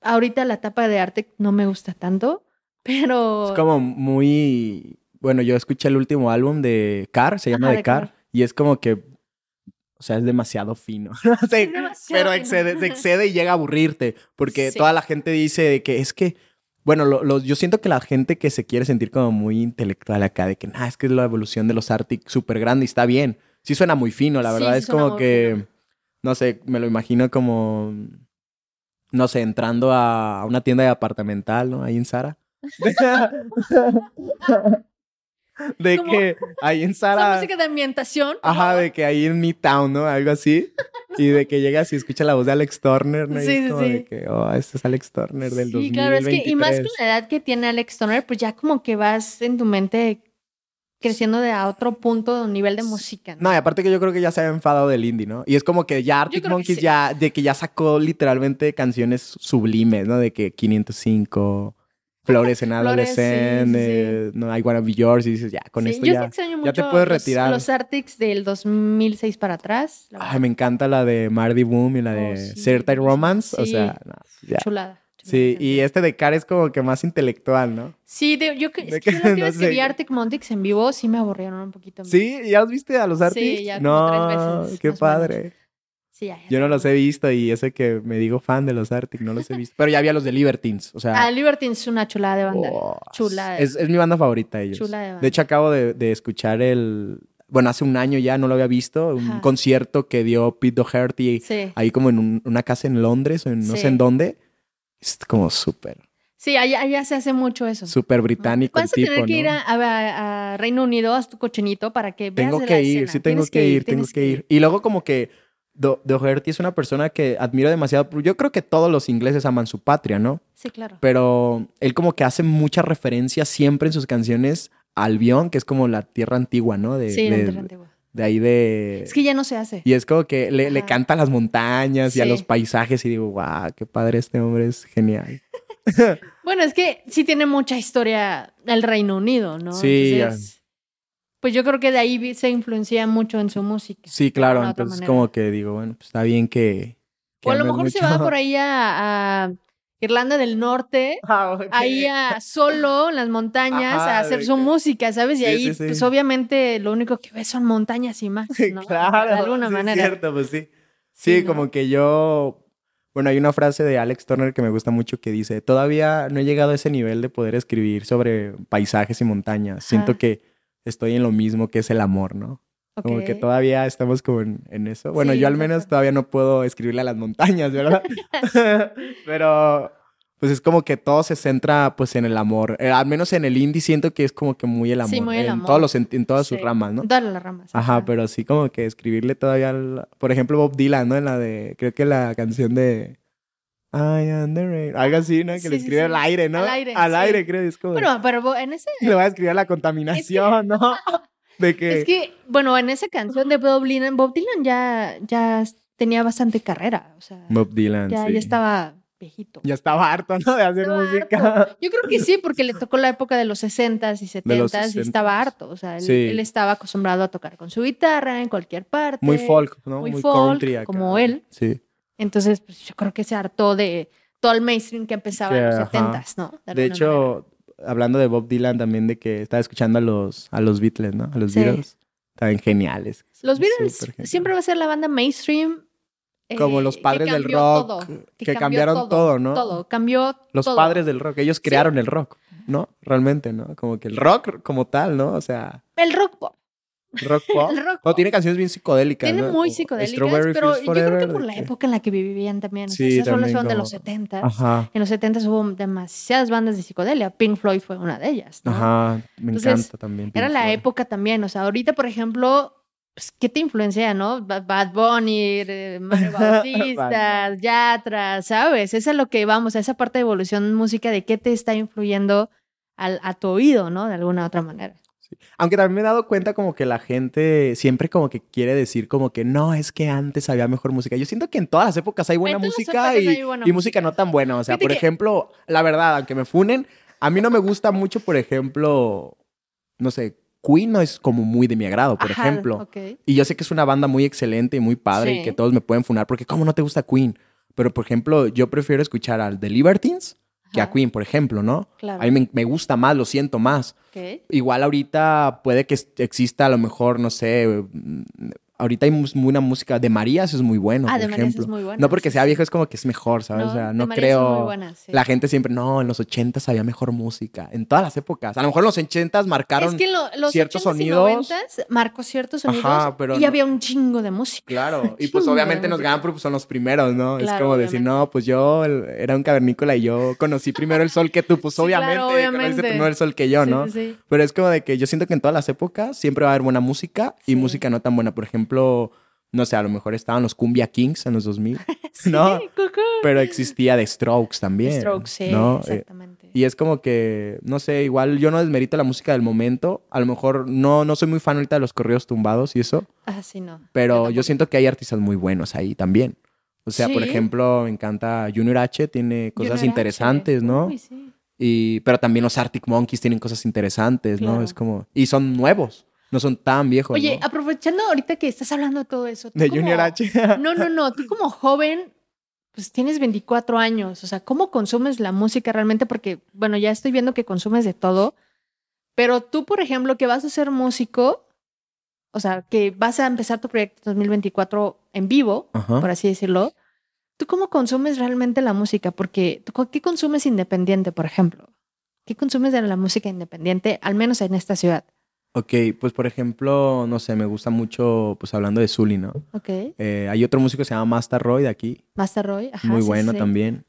A: Ahorita la etapa de Arctic no me gusta tanto, pero...
B: Es como muy... Bueno, yo escuché el último álbum de Car, se llama de, Car, y es como que... O sea, es demasiado fino. pero excede, se excede y llega a aburrirte, porque toda la gente dice que es que... Bueno, yo siento que la gente que se quiere sentir como muy intelectual acá, de que, nada, es que es la evolución de los Arctic súper grande y está bien. Sí suena muy fino, la verdad. es como que no sé, me lo imagino como, no sé, entrando a una tienda de apartamental, ¿no? Ahí en Sara. de que ahí en Sara.
A: música de ambientación.
B: Ajá, de que ahí en Midtown, ¿no? Algo así. Y de que llegas y escuchas la voz de Alex Turner, ¿no? Sí, y es como sí. de que, oh, este es Alex Turner del sí, Sí, claro, es que,
A: y más con la edad que tiene Alex Turner, pues ya como que vas en tu mente creciendo de a otro punto de nivel de música.
B: ¿no? y aparte que yo creo que ya se ha enfadado del indie, ¿no? Y es como que ya Arctic Monkeys ya, de que ya sacó literalmente canciones sublimes, ¿no? De que 505, Flores en adolescente, no, I Wanna Be Yours, y dices, ya, con esto ya, ya te puedes retirar.
A: Los, Arctics del 2006 para atrás.
B: Ay, me encanta la de Mardy Boom y la de oh, Certain Romance, o sea,
A: ya. chulada.
B: Sí, y este de Car es como que más intelectual, ¿no?
A: Sí, de, yo, que, que, vez que vi Arctic Monkeys en vivo sí me aburrieron un poquito.
B: ¿Sí? ¿Ya los viste a los Arctic?
A: Sí, ya como no, tres veces.
B: qué padre.
A: Sí, ya,
B: yo no los he visto y ese que me digo fan de los Arctic, no los he visto. Pero ya había los de Libertines, o sea...
A: Ah, Libertines es una chulada de banda. Oh, chulada.
B: Es, es, mi banda favorita ellos.
A: Chula de banda.
B: De hecho, acabo de, de escuchar el... Bueno, hace un año ya no lo había visto, un concierto que dio Pete Doherty ahí como en una casa en Londres o en no sé en dónde es como súper.
A: Sí, allá, se hace mucho eso.
B: Súper británico.
A: Vas a tener que ir a, Reino Unido, a tu cochinito para que veas
B: Tengo que ir, sí tengo que, ir, tengo que ir. Y luego como que Doherty es una persona que admiro demasiado. Yo creo que todos los ingleses aman su patria, ¿no?
A: Sí, claro.
B: Pero él como que hace mucha referencia siempre en sus canciones a Albion, que es como la tierra antigua, ¿no?
A: De, sí, la tierra antigua
B: de ahí de...
A: Es que ya no se hace.
B: Y es como que le, le canta a las montañas y a los paisajes y digo, guau, qué padre este hombre, es genial.
A: bueno, es que sí tiene mucha historia el Reino Unido, ¿no?
B: Sí.
A: Pues yo creo que de ahí se influencia mucho en su música.
B: Sí, claro, entonces como que digo, bueno, pues está bien que...
A: o a lo mejor se va por ahí a Irlanda del Norte, ah, ahí a, solo en las montañas a hacer su música, ¿sabes? Y ahí, pues obviamente lo único que ves son montañas y más, ¿no?
B: claro,
A: de alguna manera.
B: Es cierto, pues sí. Sí, como que yo, bueno, hay una frase de Alex Turner que me gusta mucho que dice, todavía no he llegado a ese nivel de poder escribir sobre paisajes y montañas. Siento que estoy en lo mismo que es el amor, ¿no? Como que todavía estamos como en, eso. Bueno, yo al menos todavía no puedo escribirle a las montañas, ¿verdad? Pero pues es como que todo se centra pues en el amor. Eh, al menos en el indie siento que es como que muy el amor. Sí, muy el en amor. Todos los, en todas sus ramas, ¿no?
A: Todas las ramas.
B: Ajá, pero sí como que escribirle todavía, por ejemplo, Bob Dylan, ¿no? En la de, creo que la canción de... I am the rain. Algo así, ¿no? Que le escribe al aire, ¿no?
A: Al aire.
B: Al aire, creo. Es como...
A: Bueno, pero en ese...
B: Le va a escribir la contaminación, ¿no?
A: Es que, bueno, en esa canción de Bob Dylan, Bob Dylan ya, ya tenía bastante carrera. O sea,
B: Bob Dylan.
A: Ya, ya estaba viejito.
B: Ya estaba harto, ¿no? De hacer música.
A: Yo creo que sí, porque le tocó la época de los 60s y 70s y estaba harto. O sea, él, estaba acostumbrado a tocar con su guitarra en cualquier parte.
B: Muy folk, ¿no?
A: Muy, folk, como él.
B: Sí.
A: Entonces, pues yo creo que se hartó de todo el mainstream que empezaba en los 70s, ¿no?
B: De, hecho, hablando de Bob Dylan también de que estaba escuchando a los, a los Beatles, ¿no? A los Beatles. Estaban geniales.
A: Los Beatles siempre va a ser la banda mainstream.
B: Como los eh, padres del rock. que, cambiaron todo, ¿no?
A: Todo, cambió
B: Los padres del rock. Ellos crearon el rock, ¿no? Realmente, ¿no? Como que el rock como tal, ¿no? O sea.
A: El rock pop.
B: Rock pop. o tiene canciones bien psicodélicas.
A: Tiene muy psicodélicas, pero yo creo que por la época en la que vivían también. Sí, esas rolas fueron de los 70 En los 70 hubo demasiadas bandas de psicodelia. Pink Floyd fue una de ellas.
B: Ajá, me encanta también.
A: era la época también. O sea, ahorita, por ejemplo, pues, ¿qué te influencia, no? Bad Bunny, eh, Mario Bautista, Yatra, ¿sabes? Esa es lo que vamos, a esa parte de evolución música de qué te está influyendo al, a tu oído, ¿no? De alguna otra manera.
B: Aunque también me he dado cuenta como que la gente siempre como que quiere decir como que no, es que antes había mejor música. Yo siento que en todas las épocas hay buena música y, música no tan buena. O sea, por ejemplo, la verdad, aunque me funen, a mí no me gusta mucho, por ejemplo, no sé, Queen no es como muy de mi agrado, por ejemplo. Y yo sé que es una banda muy excelente y muy padre y que todos me pueden funar porque ¿cómo no te gusta Queen? Pero, por ejemplo, yo prefiero escuchar al The Libertines que a Queen, por ejemplo, ¿no? A mí me, gusta más, lo siento más. Igual ahorita puede que exista a lo mejor, no sé, ahorita hay una música de Marías es muy bueno, ah, por de ejemplo. Es muy bueno, no porque sea viejo es como que es mejor, ¿sabes? o sea, no creo. La gente siempre, no, en los ochentas había mejor música. En todas las épocas. A lo mejor en los ochentas marcaron es que los ciertos sonidos.
A: Y marcó ciertos sonidos y había un chingo de música.
B: Claro, y pues obviamente nos ganan porque son los primeros, ¿no? es como decir, no, pues yo era un cavernícola y yo conocí primero el sol que tú, pues obviamente, claro, obviamente. primero el sol que yo, ¿no? Pero es como de que yo siento que en todas las épocas siempre va a haber buena música y música no tan buena. Por ejemplo, no sé, a lo mejor estaban los Cumbia Kings en los 2000, ¿no? Pero existía The Strokes también. The Strokes, sí, eh, exactamente. y es como que, no sé, igual yo no desmerito la música del momento. A lo mejor no, no soy muy fan ahorita de los correos tumbados y eso.
A: Ah, sí, no.
B: Pero yo, siento que hay artistas muy buenos ahí también. O sea, por ejemplo, me encanta Junior H, tiene cosas interesantes, ¿no? Uy, sí. Y, pero también los Arctic Monkeys tienen cosas interesantes, ¿no? Es como... Y son nuevos no son tan viejos.
A: Oye, aprovechando ahorita que estás hablando de todo eso.
B: De Junior H.
A: no, no, no. Tú como joven, pues tienes 24 años. O sea, ¿cómo consumes la música realmente? Porque, bueno, ya estoy viendo que consumes de todo. Pero tú, por ejemplo, que vas a ser músico, o sea, que vas a empezar tu proyecto 2024 en vivo, por así decirlo. ¿Tú cómo consumes realmente la música? Porque, ¿qué consumes independiente, por ejemplo? ¿Qué consumes de la música independiente, al menos en esta ciudad?
B: Ok, pues por ejemplo, no sé, me gusta mucho, pues hablando de Zully, ¿no?
A: Ok.
B: Eh, hay otro músico que se llama Master Roy de aquí.
A: Master Roy, ajá.
B: Muy bueno también.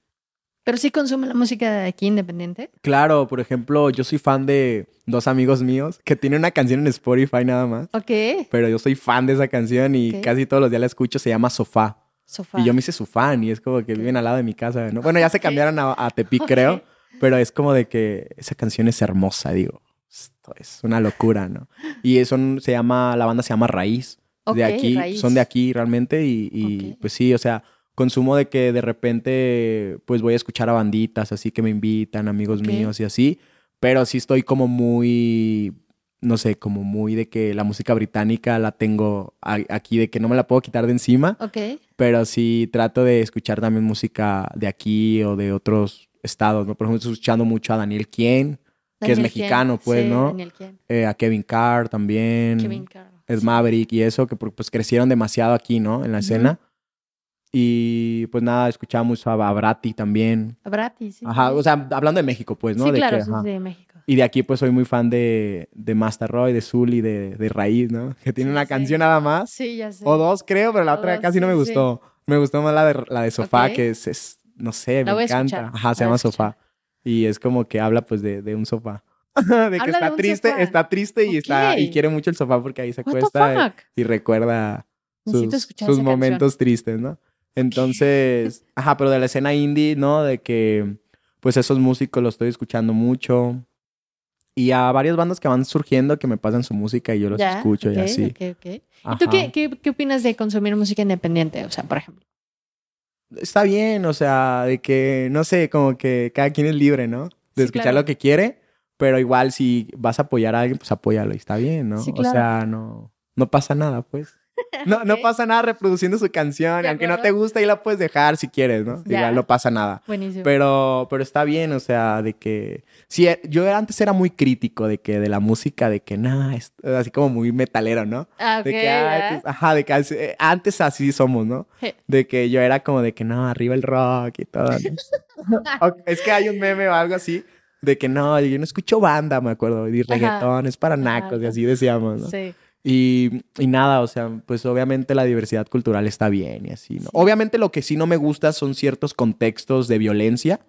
A: ¿Pero sí consume la música de aquí independiente?
B: Claro, por ejemplo, yo soy fan de dos amigos míos que tienen una canción en Spotify nada más.
A: Ok.
B: Pero yo soy fan de esa canción y casi todos los días la escucho, se llama Sofá.
A: Sofá.
B: Y yo me hice su fan y es como que viven al lado de mi casa, ¿no? Bueno, ya se cambiaron a, a Tepic, creo, pero es como de que esa canción es hermosa, digo esto es una locura, ¿no? Y eso se llama, la banda se llama Raíz. de aquí, son de aquí realmente y, pues sí, o sea, consumo de que de repente pues voy a escuchar a banditas así que me invitan, amigos míos y así, pero sí estoy como muy, no sé, como muy de que la música británica la tengo aquí, de que no me la puedo quitar de encima, pero sí trato de escuchar también música de aquí o de otros estados, ¿no? Por ejemplo, estoy escuchando mucho a Daniel Quien, que es mexicano, pues, ¿no? Eh, a Kevin Carr también. Kevin Carr. Es Maverick y eso, que pues crecieron demasiado aquí, ¿no? En la escena. Y pues nada, escuchamos a, Brati también.
A: A Brati, sí.
B: Ajá, o sea, hablando de México, pues, ¿no?
A: Sí,
B: de
A: claro, sí, de México.
B: Y de aquí, pues, soy muy fan de, de Master Roy, de Zully, de, de Raíz, ¿no? Que tiene una canción nada más.
A: Sí, ya sé.
B: O dos, creo, pero la otra casi no me gustó. Me gustó más la de, la de Sofá, que es, no sé, me encanta. Ajá, se llama Sofá. Y es como que habla, pues, de, de un sofá. de que está triste, está triste y está y quiere mucho el sofá porque ahí se acuesta y, recuerda sus, momentos tristes, ¿no? Entonces, ajá, pero de la escena indie, ¿no? De que pues esos músicos los estoy escuchando mucho. Y a varias bandas que van surgiendo que me pasan su música y yo los escucho y así.
A: ¿Y tú qué, qué, opinas de consumir música independiente? O sea, por ejemplo.
B: Está bien, o sea, de que, no sé, como que cada quien es libre, ¿no? De escuchar lo que quiere. Pero igual si vas a apoyar a alguien, pues apóyalo y está bien, ¿no? O sea, no, no pasa nada, pues. No, no pasa nada reproduciendo su canción. Aunque no te gusta, ahí la puedes dejar si quieres, ¿no? Igual no pasa nada.
A: Buenísimo.
B: Pero, pero está bien, o sea, de que. Sí, yo antes era muy crítico de que de la música, de que nada, así como muy metalero, ¿no?
A: Ah,
B: de que, ajá, de que eh, antes así somos, ¿no? De que yo era como de que no, arriba el rock y todo. es que hay un meme o algo así de que no, yo no escucho banda, me acuerdo, y reggaetón es para nacos, y así decíamos, ¿no?
A: Sí.
B: Y, y, nada, o sea, pues obviamente la diversidad cultural está bien y así, ¿no? Obviamente lo que sí no me gusta son ciertos contextos de violencia,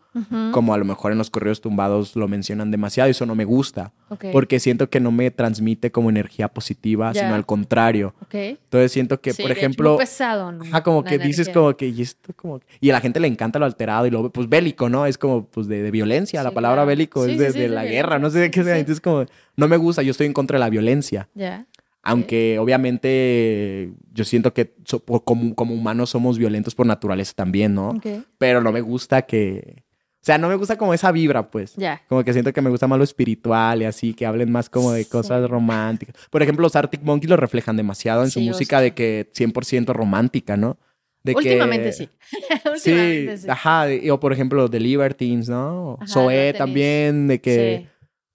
B: como a lo mejor en los correos tumbados lo mencionan demasiado y eso no me gusta, porque siento que no me transmite como energía positiva, sino al contrario. Entonces siento que, por ejemplo...
A: pesado, ¿no?
B: Ajá, como que dices como que, y esto como... Y a la gente le encanta lo alterado y lo, pues bélico, ¿no? Es como, pues de, violencia, la palabra bélico es de, la guerra, no sé de qué sea, entonces como, no me gusta, yo estoy en contra de la violencia.
A: Ya.
B: Aunque obviamente yo siento que como, como, humanos somos violentos por naturaleza también, ¿no? Pero no me gusta que... O sea, no me gusta como esa vibra, pues.
A: Ya.
B: Como que siento que me gusta más lo espiritual y así, que hablen más como de cosas románticas. Por ejemplo, los Arctic Monkeys lo reflejan demasiado en su música de que 100% romántica, ¿no?
A: De Últimamente sí.
B: Últimamente sí, ajá. o por ejemplo, The Libertines, ¿no? Zoe también, de que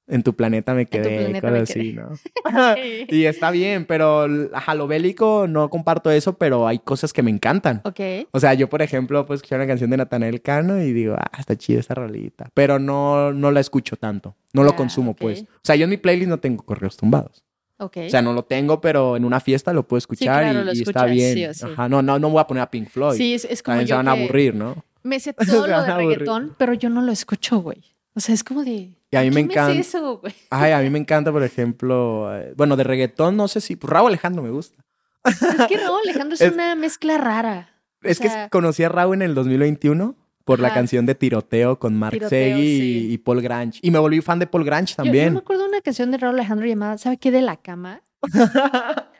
B: en tu planeta me quedé, cosas así, ¿no? y está bien, pero a lo bélico no comparto eso, pero hay cosas que me encantan.
A: Ok.
B: O sea, yo, por ejemplo, pues escuché una canción de Natanael Cano y digo, ah, está chida esa rolita. Pero no, no la escucho tanto. No lo consumo, pues. O sea, yo en mi playlist no tengo correos tumbados.
A: Ok.
B: O sea, no lo tengo, pero en una fiesta lo puedo escuchar y, está bien. Ajá, no, no, no voy a poner a Pink Floyd.
A: Sí, es, como
B: También se van a aburrir, ¿no?
A: Me sé todo lo de reggaetón, pero yo no lo escucho, güey. O sea, es como de.
B: Y a mí me encanta. eso, güey? Ay, a mí me encanta, por ejemplo. Eh, bueno, de reggaetón, no sé si. Pues Raúl Alejandro me gusta.
A: Es que Raúl Alejandro es, una mezcla rara.
B: Es que conocí a Raúl en el 2021 por la canción de Tiroteo con Mark Segui y, Paul Grange. Y me volví fan de Paul Grange también. Yo,
A: me acuerdo de una canción de Raúl Alejandro llamada, ¿sabe qué? De la cama.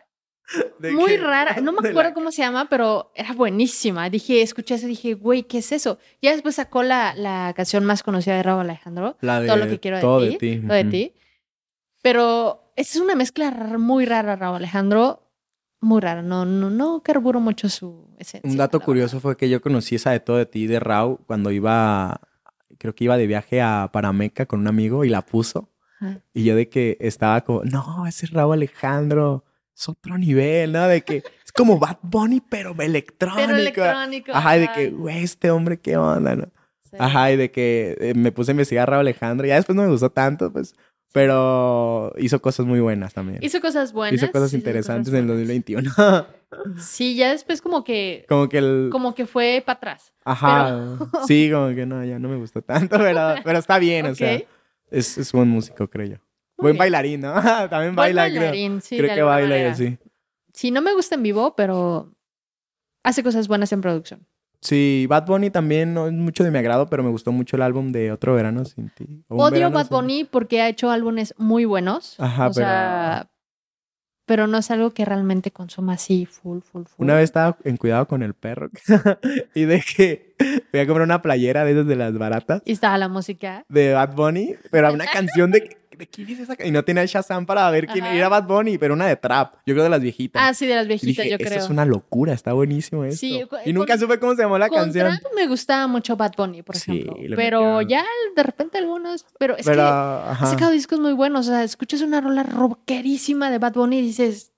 A: Muy rara. No me acuerdo cómo se llama, pero era buenísima. Dije, escuché eso y dije, güey, ¿qué es eso? Ya después sacó la, la canción más conocida de Raúl Alejandro.
B: La de
A: Todo lo que quiero de, ti, Todo de ti. Pero es una mezcla muy rara, Raúl Alejandro. Muy rara. No, no, no carburo mucho su esencia.
B: Un dato curioso fue que yo conocí esa de Todo de ti de Raúl cuando iba, creo que iba de viaje a Parameca con un amigo y la puso. Y yo de que estaba como, no, ese es Raúl Alejandro es otro nivel, ¿no? De que es como Bad Bunny, pero electrónico. Pero
A: electrónico.
B: Ajá, y de que, güey, este hombre, ¿qué onda, no? Ajá, y de que eh, me puse a investigar a Raúl Alejandro. Ya después no me gustó tanto, pues. Pero hizo cosas muy buenas también.
A: Hizo cosas buenas.
B: Hizo cosas interesantes en el 2021.
A: sí, ya después como que...
B: Como que el...
A: Como que fue para atrás.
B: Ajá. Sí, como que no, ya no me gustó tanto, pero, pero está bien, o sea. Es, es buen músico, creo yo. Buen bailarín, ¿no? También baila, bailarín, creo. Sí, creo que baila y así.
A: Sí, no me gusta en vivo, pero hace cosas buenas en producción.
B: Sí, Bad Bunny también no es mucho de mi agrado, pero me gustó mucho el álbum de Otro Verano Sin Ti.
A: Odio Bad Bunny porque ha hecho álbumes muy buenos. Ajá, o pero... Sea, pero no es algo que realmente consuma así, full, full, full.
B: Una vez estaba en cuidado con el perro y de que voy a comprar una playera de esas de las baratas.
A: Y estaba la música.
B: De Bad Bunny, pero una canción de ¿de quién es esa? Y no tenía Shazam para ver quién era Bad Bunny, pero una de Trap. Yo creo de las viejitas.
A: Ah, sí, de las viejitas, yo creo. Eso
B: es una locura, está buenísimo esto. Sí, y nunca supe cómo se llamó la canción.
A: Trap me gustaba mucho Bad Bunny, por ejemplo. pero ya de repente algunos. Pero es que ha sacado discos muy buenos. O sea, escuchas una rola rockerísima de Bad Bunny y dices,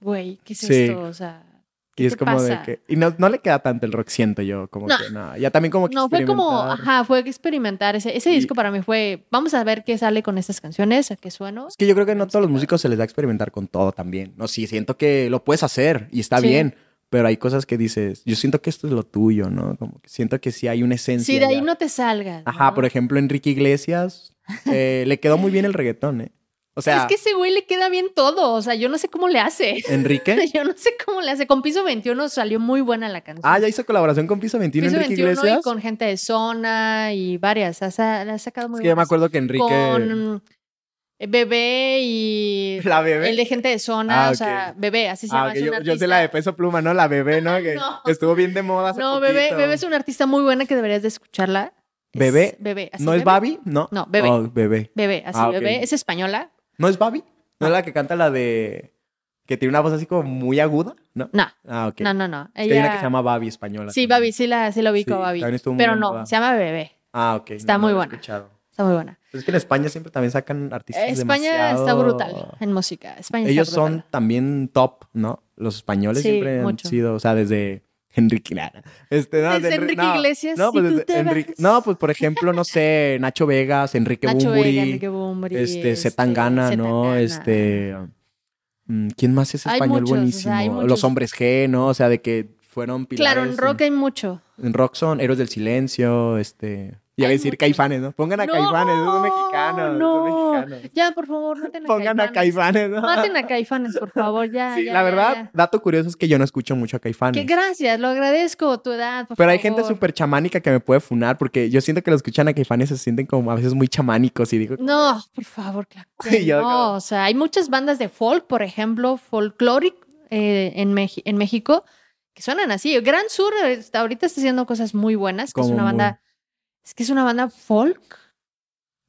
A: güey, ¿qué es esto? O sea.
B: Y es como de que. Y no, no, le queda tanto el rock, siento yo. Como que no. Ya también como que.
A: No, fue como. Ajá, fue que experimentar. Ese, ese disco para mí fue. Vamos a ver qué sale con estas canciones, a qué sueno.
B: Es que yo creo que no todos los músicos se les da experimentar con todo también. No, sí, siento que lo puedes hacer y está bien. Pero hay cosas que dices, yo siento que esto es lo tuyo, ¿no? Como que siento que sí hay una esencia.
A: Sí, de ahí no te salgas.
B: Ajá, por ejemplo, Enrique Iglesias eh, le quedó muy bien el reggaetón, ¿eh? O sea,
A: es que ese güey le queda bien todo. O sea, yo no sé cómo le hace.
B: ¿Enrique?
A: yo no sé cómo le hace. Con Piso 21 salió muy buena la canción.
B: Ah, ya hizo colaboración con Piso 21, Piso Enrique 21 Iglesias.
A: y con gente de zona y varias. Ha, ha sacado muy
B: es que yo me acuerdo que Enrique.
A: Con eh, Bebé y.
B: La bebé.
A: El de gente de zona. Ah, o sea, Bebé, así se ah, llama.
B: yo, sé la de peso pluma, ¿no? La bebé, ¿no? Que estuvo bien de moda. Hace
A: no, bebé, bebé es una artista muy buena que deberías de escucharla.
B: ¿Bebé?
A: bebé.
B: ¿No es Babi? No.
A: No, bebé.
B: Oh, bebé.
A: Bebé, así, ah, bebé. Es española.
B: ¿No es Babi? ¿No es la que canta la de... Que tiene una voz así como muy aguda, ¿no?
A: No.
B: Ah, ok.
A: No, no, no.
B: Ella... hay una que se llama Babi española.
A: Sí, Babi, sí la, sí la ubico, Babi. Pero no, se llama Bebé.
B: Ah, ok.
A: Está muy buena. Está muy buena.
B: Es que en España siempre también sacan artistas
A: España está brutal en música. España
B: Ellos brutal. son también top, ¿no? Los españoles siempre han sido, o sea, desde Enrique
A: Este, no, desde Enrique Iglesias.
B: No, pues, Enrique, no, pues por ejemplo, no sé, Nacho Vegas, Enrique
A: Nacho
B: Bumburi,
A: Vega, Enrique Bumburi,
B: este, Zetangana, ¿no? Este Mm, ¿Quién más es español
A: muchos, o sea,
B: buenísimo? Los hombres G, ¿no? O sea, de que fueron pilares.
A: Claro, en rock hay mucho.
B: En rock son Héroes del Silencio, este... Y a decir. Caifanes, ¿no? Pongan a
A: No,
B: Caifanes, son mexicanos.
A: no.
B: Son mexicanos.
A: Ya, por favor, maten a
B: Pongan a Caifanes, ¿no?
A: Maten a Caifanes, por favor, ya.
B: Sí,
A: ya,
B: la verdad,
A: ya.
B: dato curioso es que yo no escucho mucho a Caifanes.
A: Que gracias, lo agradezco, tu edad, por
B: Pero hay gente súper chamánica que me puede funar porque yo siento que los escuchan a Caifanes se sienten como a veces muy chamánicos y digo,
A: No, por favor, claro
B: yo
A: no.
B: como-
A: O sea, hay muchas bandas de folk, por ejemplo, folkloric eh, en, en México, que suenan así. Gran Sur eh, está- ahorita está haciendo cosas muy buenas, que es una banda, es que es una banda folk,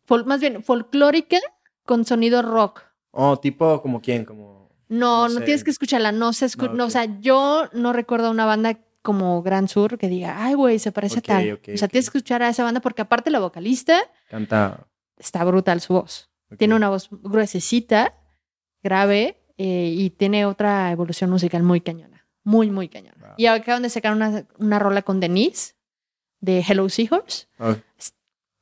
A: folk más bien folclórica con sonido rock.
B: oh, tipo como quién, como...
A: No,
B: No
A: no,
B: sé.
A: tienes que escucharla, no se escu-
B: No,
A: no, o sea, yo no recuerdo una banda como Gran Sur que diga, ay, güey, se parece a tal. o sea, tienes que escuchar a esa banda porque aparte la vocalista
B: Canta...
A: está brutal su voz. Tiene una voz gruesecita, grave, eh, y tiene otra evolución musical muy cañona. Muy, muy cañona.
B: Wow.
A: Y acaban de sacar una, una rola con Denise de Hello Seahorse.
B: Oh,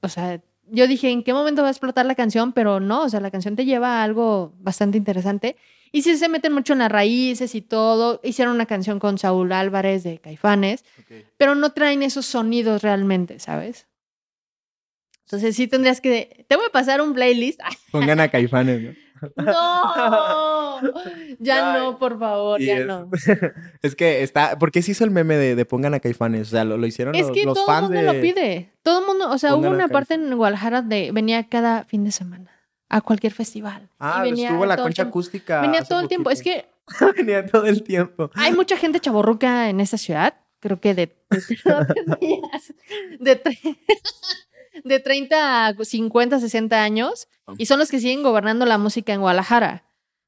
A: O sea, yo dije, ¿en qué momento va a explotar la canción? Pero no, o sea, la canción te lleva a algo bastante interesante. Y sí se meten mucho en las raíces y todo. Hicieron una canción con Saúl Álvarez de Caifanes, pero no traen esos sonidos realmente, ¿sabes? Entonces sí tendrías que... Te voy a pasar un playlist.
B: Pongan a Caifanes, ¿no?
A: No, ya
B: Ay,
A: no, por favor,
B: y
A: ya
B: es-
A: no.
B: Es que está... ¿Por qué se hizo el meme de, de pongan a Caifanes? O sea, lo, lo hicieron
A: Es
B: los,
A: que
B: los
A: todo el
B: fans
A: mundo
B: de...
A: lo pide. Todo el mundo, o sea, hubo
B: Pongan
A: una parte en Guadalajara de venía cada fin de semana a cualquier festival.
B: Ah,
A: Y venía
B: estuvo la
A: todo el
B: concha acústica.
A: Venía todo el tiempo. Es que
B: Venía todo el tiempo.
A: hay mucha gente chaborruca en esta ciudad. Creo que de, de, tre- de 30 a 50, 60 años. Y son los que siguen gobernando la música en Guadalajara.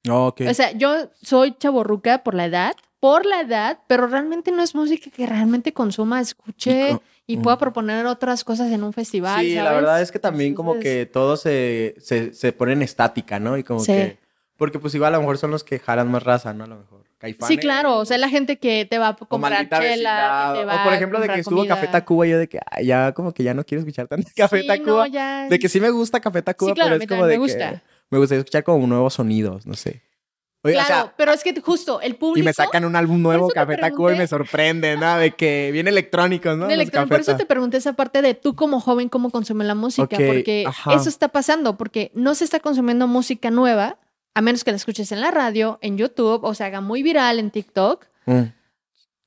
B: Oh, ok.
A: O sea, yo soy chaborruca por la edad, por la edad, pero realmente no es música que realmente consuma, escuche
B: Y mm.
A: pueda proponer otras cosas en un festival.
B: Sí, la verdad es que también como que todos se, se, se ponen estática, ¿no? Y como
A: Sí.
B: que... Porque pues igual a lo mejor son los que jalan más raza, ¿no? A lo mejor. Caifanes.
A: Sí, claro, o sea, la gente que te va a
B: o
A: comprar
B: maldita
A: chela,
B: vecindad,
A: que te va
B: O por
A: a
B: ejemplo de que estuvo
A: comida.
B: Café Tacuba yo de que ay, ya como que ya no quiero escuchar tanto Café
A: Sí,
B: Tacuba.
A: no, ya.
B: De que sí me gusta Café Tacuba,
A: Sí, claro, a
B: pero es como de
A: me
B: que me gustaría escuchar como nuevos sonidos, no sé. Oye,
A: Claro,
B: o sea,
A: pero es que justo el público...
B: y me sacan un álbum nuevo Café Tacuba y me sorprende, ¿no? De que viene electrónicos, ¿no?
A: electrónico. Por eso te pregunté esa parte de tú como joven, cómo consumes la música, porque
B: ajá.
A: eso está pasando, porque no se está consumiendo música nueva, a menos que la escuches en la radio, en YouTube, o se haga muy viral en TikTok,
B: Mm.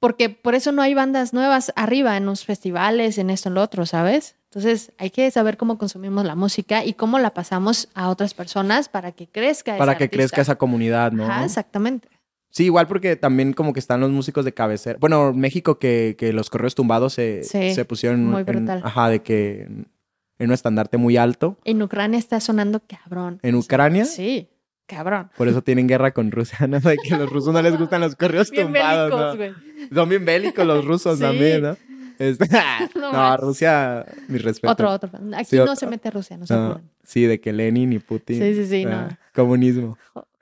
A: porque por eso no hay bandas nuevas arriba en los festivales, en esto, en lo otro, ¿sabes? Entonces hay que saber cómo consumimos la música y cómo la pasamos a otras personas para que crezca
B: Para que
A: artista.
B: crezca esa comunidad, ¿no?
A: Ajá, exactamente.
B: Sí, igual porque también como que están los músicos de cabecera. Bueno, México que, que los correos tumbados se,
A: Sí,
B: se pusieron
A: muy
B: en-
A: brutal.
B: ajá, de que en un estandarte muy alto.
A: En Ucrania está sonando cabrón.
B: ¿En Ucrania?
A: Sí, cabrón.
B: Por eso tienen guerra con Rusia, ¿no? De que los rusos no les gustan los correos
A: Bien
B: tumbados,
A: bélicos,
B: ¿no?
A: güey.
B: Son bien bélicos los rusos
A: Sí.
B: también, ¿no? Este-
A: No.
B: Rusia, mi respeto.
A: Otro, otro. Aquí
B: Sí,
A: no
B: otro.
A: se mete Rusia, no se
B: sí, de que Lenin y Putin.
A: Sí, sí, sí,
B: ah,
A: no.
B: Comunismo.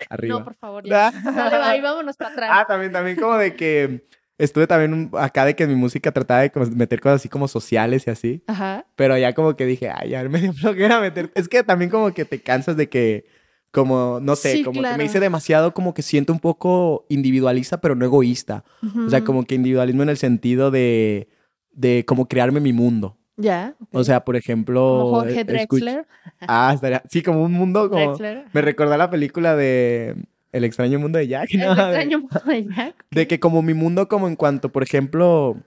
B: Arriba.
A: No, por favor, ya. Y vámonos para atrás.
B: Ah, también, también como de que estuve también un- acá de que en mi música trataba de meter cosas así como sociales y así.
A: Ajá.
B: Pero ya como que dije, ay, ya me dio flojera meter. Es que también como que te cansas de que, como, no sé,
A: Sí,
B: como que me hice demasiado, como que siento un poco individualista, pero no egoísta. O sea, como que individualismo en el sentido de, de como crearme mi mundo.
A: Ya. ok.
B: O sea, por ejemplo...
A: Como Jorge Drexler.
B: Ah, estaría... Sí, como un mundo como...
A: Drexler.
B: Me recordó la película de El extraño mundo de Jack.
A: El
B: ¿no? De-
A: extraño mundo de Jack.
B: de que como mi mundo, como en cuanto, por ejemplo,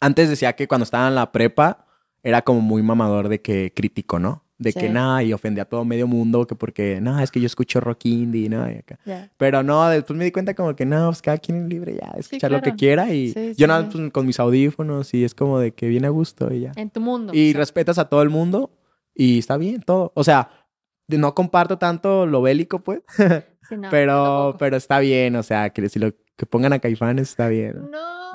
B: antes decía que cuando estaba en la prepa era como muy mamador de que crítico, ¿no? De
A: Sí.
B: que nada, y ofendía a todo medio mundo, que porque, no, es que yo escucho rock indie, ¿no? Y acá. Pero no, después me di cuenta como que no, pues cada quien es libre ya
A: Sí,
B: escuchar lo que quiera y
A: Sí,
B: yo nada, pues, con mis audífonos y es como de que viene a gusto y ya.
A: En tu mundo.
B: Y
A: o sea,
B: respetas a todo el mundo y está bien todo. O sea, no comparto tanto lo bélico, pues,
A: sí, no,
B: pero, pero está bien, o sea, que si lo que pongan a Caifanes está bien.
A: No,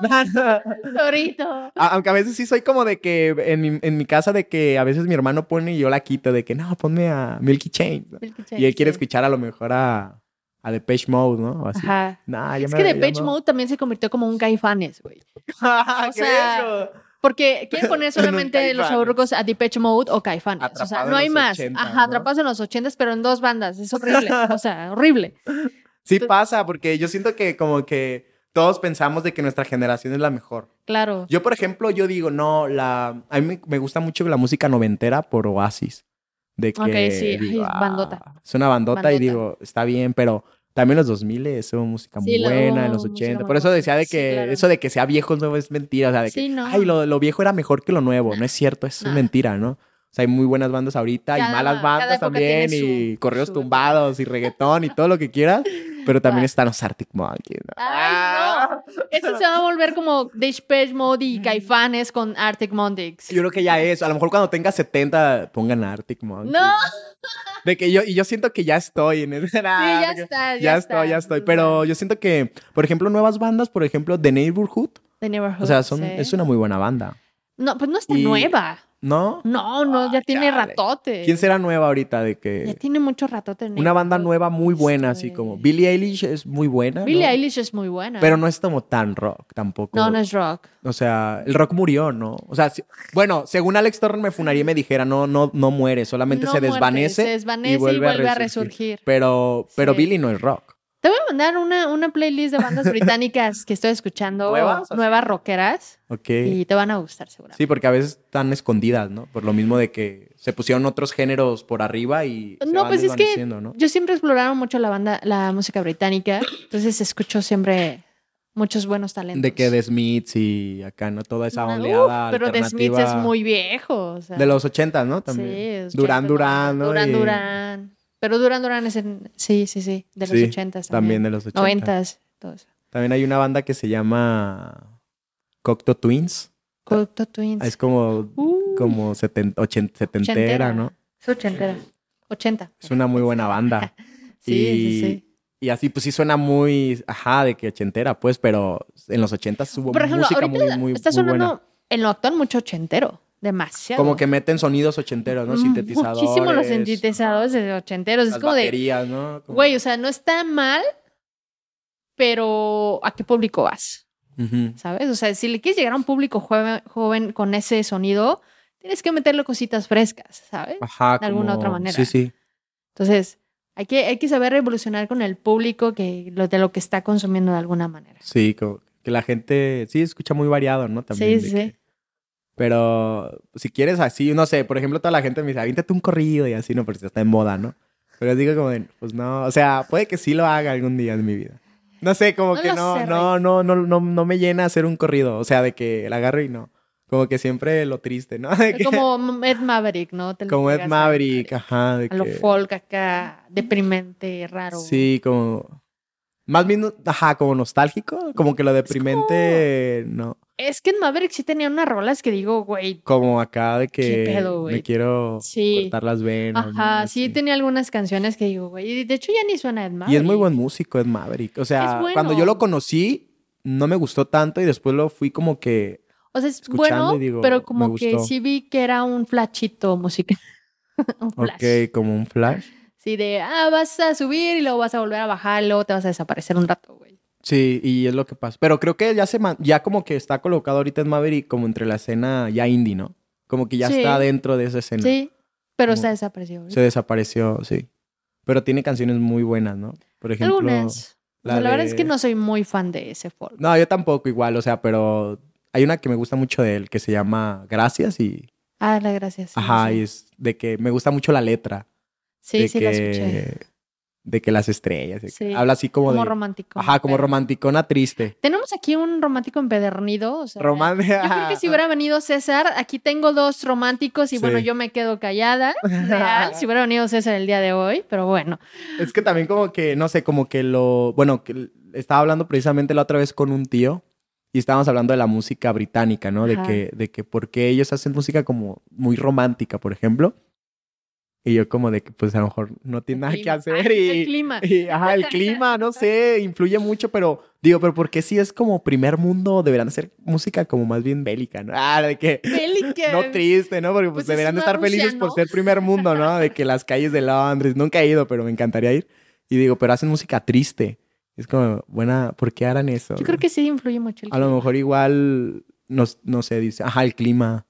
A: Torito.
B: Aunque a veces sí soy como de que en mi, en mi casa de que a veces mi hermano pone y yo la quito de que no, ponme a Milky Chain. ¿no?
A: Milky
B: Y él quiere
A: sí.
B: escuchar a lo mejor a, a Depeche Mode, ¿no? O así.
A: Ajá.
B: Nah, ya
A: Es
B: me-
A: que Depeche
B: me-
A: Mode también se convirtió como un caifanes, güey.
B: ¿Qué
A: o sea? Porque quieren poner solamente los chavorrucos a Depeche Mode o Caifanes. o sea, no hay más.
B: 80,
A: Ajá,
B: ¿no?
A: atrapados en los ochentas, pero en dos bandas. Es horrible. o sea, horrible.
B: Sí pasa, porque yo siento que como que todos pensamos de que nuestra generación es la mejor.
A: Claro.
B: Yo, por ejemplo, yo digo, no, la... A mí me, me gusta mucho la música noventera por Oasis. De que...
A: Ok, sí,
B: digo,
A: bandota.
B: "Ah", Es una bandota, y digo, está bien, pero también los 2000 es música muy
A: Sí,
B: buena, en los
A: música
B: 80.
A: muy
B: Por eso decía de
A: Sí,
B: que
A: claro.
B: eso de que sea viejo no es mentira. O sea, de que,
A: Sí, no.
B: ay, lo, lo viejo era mejor que lo nuevo. No es cierto, es mentira, ¿no? O sea, hay muy buenas bandas ahorita y malas bandas también y correos
A: su-
B: tumbados y reggaetón y todo lo que quieras. Pero también están los Arctic Monkeys. ¿no?
A: Ay, no. Eso se va a volver como Depeche Mode y Caifanes con Arctic Monkeys.
B: Yo creo que ya es. A lo mejor cuando tenga 70 pongan Arctic Monkeys.
A: No.
B: De que yo, y yo siento que ya estoy en ese.
A: Sí, ya está, ya,
B: Ya
A: está.
B: estoy, ya estoy. Pero yo siento que, por ejemplo, nuevas bandas, por ejemplo, The Neighborhood.
A: The Neighborhood.
B: O sea, son,
A: sí.
B: es una muy buena banda.
A: No, pues no está
B: Y-
A: nueva.
B: ¿No?
A: No, no, ya
B: Ah,
A: tiene
B: chale.
A: ratote.
B: ¿Quién será nueva ahorita de
A: Ya
B: que
A: tiene mucho ratote. en
B: una banda nueva muy buena, así
A: Este-
B: como Billie Eilish es muy buena,
A: Billie
B: ¿no?
A: Eilish es muy buena.
B: pero no es como tan rock tampoco.
A: No, no es rock.
B: O sea, el rock murió, ¿no? O sea, si- bueno, según Alex Turner me funaría y me dijera, no, no, no muere, solamente
A: No
B: se
A: muerte,
B: desvanece,
A: se desvanece y vuelve a resurgir.
B: Pero, pero
A: Sí.
B: Billie no es rock.
A: Te voy a mandar una, una playlist de bandas británicas que estoy escuchando.
B: ¿Nuevas?
A: Nuevas rockeras.
B: Ok.
A: Y te van a gustar seguramente.
B: Sí, porque a veces están escondidas, ¿no? Por lo mismo de que se pusieron otros géneros por arriba y se
A: No,
B: van
A: pues es que yo siempre exploraron mucho la banda, la música británica. Entonces escucho siempre muchos buenos talentos.
B: De que The Smiths y acá, ¿no? Toda esa oleada
A: pero The Smiths es muy viejo. o sea.
B: De los 80, ¿no? También.
A: Sí, es
B: Durán
A: 80,
B: Durán, ¿no?
A: Durán
B: Y
A: Durán. Pero Durán Durán es en... Sí, sí, sí. De los
B: Sí,
A: ochentas
B: También
A: también.
B: de los 80.
A: Noventas. Todo eso.
B: También hay una banda que se llama Cocteau Twins.
A: Cocteau Twins.
B: Es como,
A: Uy,
B: como seten- ochen- setentera,
A: ochentera.
B: ¿no?
A: Es ochentera. Ochenta.
B: Es una muy buena banda.
A: Sí,
B: y,
A: sí, sí.
B: Y así, pues sí suena muy, ajá, de que ochentera, pues, pero en los ochentas hubo
A: Por ejemplo,
B: música
A: ahorita
B: muy, muy,
A: está
B: muy
A: sonando
B: buena.
A: en lo actual mucho ochentero. Demasiado.
B: Como que meten sonidos ochenteros, ¿no?
A: Mm,
B: Sintetizadores.
A: Muchísimo los sintetizadores de ochenteros.
B: Las
A: es como de,
B: baterías, ¿no? Como-
A: güey, o sea, no está mal, pero ¿a qué público vas?
B: Ujú.
A: ¿Sabes? O sea, si le quieres llegar a un público joven, joven con ese sonido, tienes que meterle cositas frescas, ¿sabes?
B: Ajá,
A: de alguna
B: como-
A: otra manera.
B: Sí, sí.
A: Entonces, hay que, hay que saber evolucionar con el público que, lo, de lo que está consumiendo de alguna manera.
B: Sí, como que la gente, sí, escucha muy variado, ¿no? También.
A: sí,
B: de
A: sí,
B: que-
A: sí.
B: Pero si quieres así, no sé, por ejemplo, toda la gente me dice, aviéntate un corrido y así, no, porque está en moda, ¿no? Pero digo como, de, pues no, o sea, puede que sí lo haga algún día en mi vida. No sé, como
A: No
B: que
A: lo
B: no,
A: sé,
B: no, no, no, no, no me llena hacer un corrido, o sea, de que la agarro y no. Como que siempre lo triste, ¿no? De que-
A: como Ed Maverick, ¿no? Te lo
B: como Ed Maverick, ajá, de
A: A lo
B: que...
A: folk acá, deprimente, raro.
B: Sí, como... Más bien, ajá, como nostálgico, como que lo deprimente, no.
A: Es que Ed Maverick sí tenía unas rolas que digo, güey.
B: Como acá de que me quiero
A: Sí.
B: cortar las venas.
A: Ajá, sí tenía algunas canciones que digo, güey. Y de hecho ya ni suena Ed Maverick.
B: Y es muy buen músico, Ed Maverick. O sea,
A: bueno.
B: cuando yo lo conocí, no me gustó tanto y después lo fui como que.
A: O sea, es bueno,
B: digo,
A: pero como que sí vi que era un flachito musical. un flash.
B: Ok, como un flash.
A: Sí, de, ah, vas a subir y luego vas a volver a bajar luego te vas a desaparecer un rato, güey.
B: Sí, y es lo que pasa. Pero creo que ya se ya como que está colocado ahorita Ed Maverick como entre la escena ya indie, ¿no? Como que ya
A: Sí.
B: está dentro de esa escena.
A: Sí, pero
B: Como-
A: se desapareció.
B: Se desapareció, sí. Pero tiene canciones muy buenas, ¿no? Por ejemplo.
A: Algunas. O
B: la
A: sea, la verdad es que no soy muy fan de ese folk.
B: No, yo tampoco igual, o sea, pero hay una que me gusta mucho de él que se llama Gracias y.
A: Ah, la gracias. sí,
B: Ajá,
A: sí.
B: y es de que me gusta mucho la letra.
A: Sí,
B: de
A: sí,
B: que,
A: la escuché.
B: De que las estrellas.
A: Sí.
B: Habla así como,
A: Como
B: de.
A: romántico.
B: Ajá, como
A: pero-
B: romanticona triste.
A: Tenemos aquí un romántico empedernido. O sea,
B: Romántico.
A: Yo creo que si hubiera venido César, aquí tengo dos románticos y
B: Sí.
A: bueno, yo me quedo callada. Real, si hubiera venido César el día de hoy, pero bueno.
B: Es que también como que, no sé, como que lo... Bueno, que estaba hablando precisamente la otra vez con un tío y estábamos hablando de la música británica, ¿no? De que, de que por qué ellos hacen música como muy romántica, por ejemplo. Y yo como de que pues a lo mejor no tiene nada que
A: Clima.
B: hacer
A: Ah,
B: y...
A: El clima.
B: y, ajá, el clima, no sé, influye mucho, pero digo, pero ¿por qué si es como primer mundo deberán hacer música como más bien bélica, ¿no? Ah, de que...
A: Bélica.
B: No triste, ¿no? Porque pues,
A: Pues es
B: deberían de
A: una
B: estar felices por ser primer mundo, ¿no? De que las calles de Londres, nunca he ido, pero me encantaría ir. Y digo, pero hacen música triste. Es como, buena, ¿por qué harán eso?
A: Yo creo que sí influye mucho el
B: A lo
A: clima.
B: mejor igual, no, no sé, dice, ajá, el clima.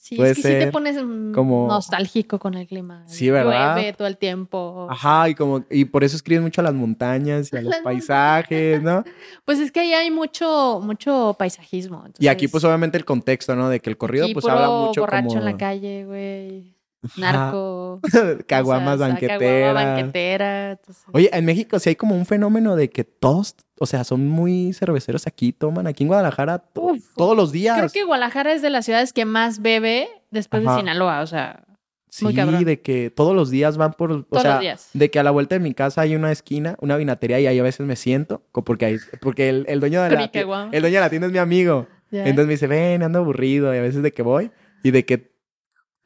A: Sí,
B: Puede
A: es que sí te
B: ser
A: pones mm,
B: como-
A: nostálgico con el clima.
B: Sí, ¿verdad?
A: Llueve todo el tiempo.
B: Ajá, y como, y por eso escribes mucho a las montañas y a los paisajes, ¿no?
A: Pues es que ahí hay mucho, mucho paisajismo.
B: Y aquí, pues, obviamente, el contexto, ¿no? De que el corrido,
A: aquí
B: pues, habla mucho
A: borracho
B: como...
A: en la calle, güey. Narco.
B: Caguamas
A: o sea,
B: banqueteras.
A: Caguama banquetera. entonces-
B: Oye, en México sí hay como un fenómeno de que todos, o sea, son muy cerveceros aquí, toman aquí en Guadalajara to-
A: Uf.
B: todos los días.
A: Creo que Guadalajara es de las ciudades que más bebe después
B: Ajá.
A: de Sinaloa. O sea,
B: sí,
A: muy cabrón.
B: de que todos los días van por, o
A: Todos
B: sea,
A: los días.
B: de que a la vuelta de mi casa hay una esquina, una vinatería y ahí a veces me siento, porque ahí, porque el, el dueño de la el dueño de la tienda es mi amigo. Entonces me dice, ven, ando aburrido. Y a veces de que voy y de que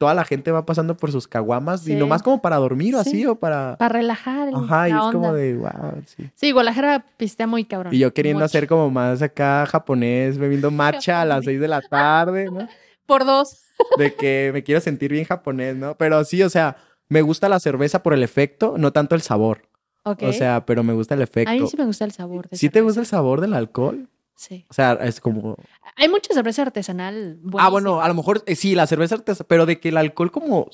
B: toda la gente va pasando por sus caguamas y
A: Sí.
B: nomás como para dormir o
A: Sí.
B: así o para...
A: para relajar. el-
B: Ajá, y es como
A: onda.
B: de, wow, sí.
A: Sí, Guadalajara pistea muy cabrón.
B: Y yo queriendo
A: Mucho.
B: hacer como más acá japonés, bebiendo matcha a las
A: Japonés.
B: seis de la tarde, ¿no?
A: Por dos.
B: De que me quiero sentir bien japonés, ¿no? Pero sí, o sea, me gusta la cerveza por el efecto, no tanto el sabor.
A: Ok.
B: O sea, pero me gusta el efecto.
A: a mí sí me gusta el sabor. De
B: ¿Sí te gusta el sabor del alcohol?
A: Sí.
B: O sea, es como...
A: Hay mucha cerveza artesanal.
B: Ah, bueno,
A: buenísima.
B: a lo mejor eh, sí, la cerveza artesanal, pero de que el alcohol como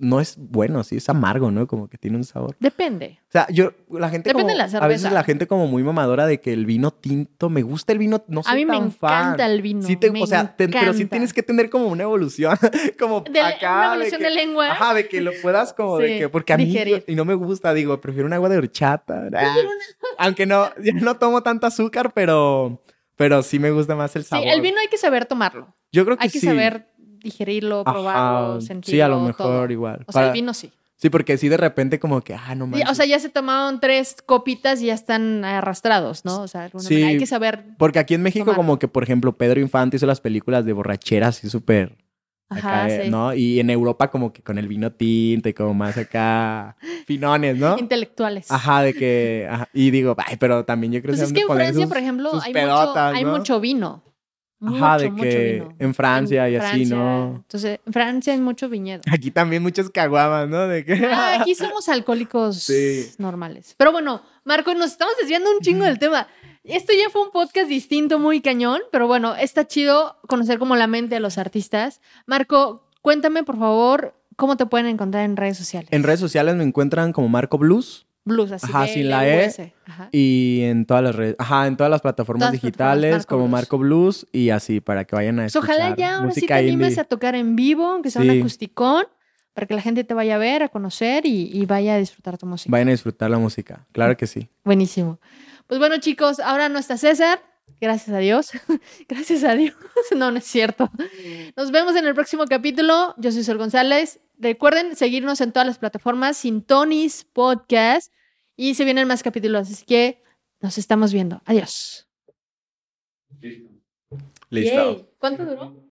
B: no es bueno, sí, es amargo, ¿no? Como que tiene un sabor.
A: Depende.
B: O sea, yo, la gente
A: Depende
B: como,
A: de la
B: a veces
A: cerveza.
B: la gente como muy mamadora de que el vino tinto, me gusta el vino, no soy
A: A mí me
B: fan.
A: encanta el vino.
B: Sí te-
A: me
B: o sea, te- pero sí tienes que tener como una evolución, como
A: De
B: acá.
A: una
B: de
A: evolución
B: que-
A: de lengua.
B: Ajá, de que lo puedas como de que, porque a mí, y no me gusta, digo, prefiero un agua de horchata. Aunque no, ya no tomo tanto azúcar, pero, pero sí me gusta más el
A: Sí,
B: sabor.
A: el vino hay que saber tomarlo.
B: Yo creo que
A: Hay que
B: sí.
A: saber digerirlo,
B: Ajá,
A: probarlo, sentirlo.
B: Sí, a lo mejor
A: todo.
B: igual.
A: O sea,
B: Para-
A: el vino sí.
B: Sí, porque sí de repente como que, ah, no manches.
A: O sea, ya se tomaron tres copitas y ya están arrastrados, ¿no? O sea, alguna
B: Sí.
A: manera hay que saber.
B: Porque aquí en México
A: Tomarlo.
B: como que, por ejemplo, Pedro Infante hizo las películas de borracheras y súper...
A: Ajá, sí.
B: ¿no? Y en Europa como que con el vino tinto y como más acá finones, ¿no?
A: Intelectuales.
B: Ajá, de que... ajá, Y digo, ay, pero también yo creo
A: Pues
B: que
A: es que en Francia,
B: sus-
A: por ejemplo, hay, mucho,
B: pedotas,
A: mucho vino.
B: Ajá, de
A: mucho
B: que
A: vino.
B: en Francia y así. ¿no?
A: Entonces, en Francia hay mucho viñedo.
B: Aquí también muchos caguamas, ¿no? De que...
A: Ah, aquí somos alcohólicos
B: Sí.
A: normales. Pero bueno, Marco, nos estamos desviando un chingo del tema. Esto ya fue un podcast distinto, muy cañón, pero bueno, está chido conocer como la mente de los artistas. Marco, cuéntame, por favor, cómo te pueden encontrar en redes sociales.
B: En redes sociales me encuentran como Marco Blues
A: Blues, así
B: Ajá, sin la E.
A: Ajá.
B: y en todas las redes, ajá, en todas las plataformas
A: Todas
B: digitales
A: plataformas, Marco
B: como
A: Blues.
B: Marco Blues y así para que vayan a
A: Pues
B: escuchar
A: ojalá ya ahora sí te
B: música
A: animes
B: indie.
A: a tocar en vivo, aunque sea un
B: Sí.
A: acusticón, para que la gente te vaya a ver, a conocer y, y vaya a disfrutar tu música.
B: Vayan a disfrutar la música, claro que sí.
A: Buenísimo. Pues bueno, chicos, ahora no está César. Gracias a Dios. Gracias a Dios. No, no es cierto. Nos vemos en el próximo capítulo. Yo soy Sol González. Recuerden seguirnos en todas las plataformas, Sintonis Podcast. Y se vienen más capítulos, así que nos estamos viendo. Adiós.
B: Listo.
A: Yay. ¿Cuánto duró?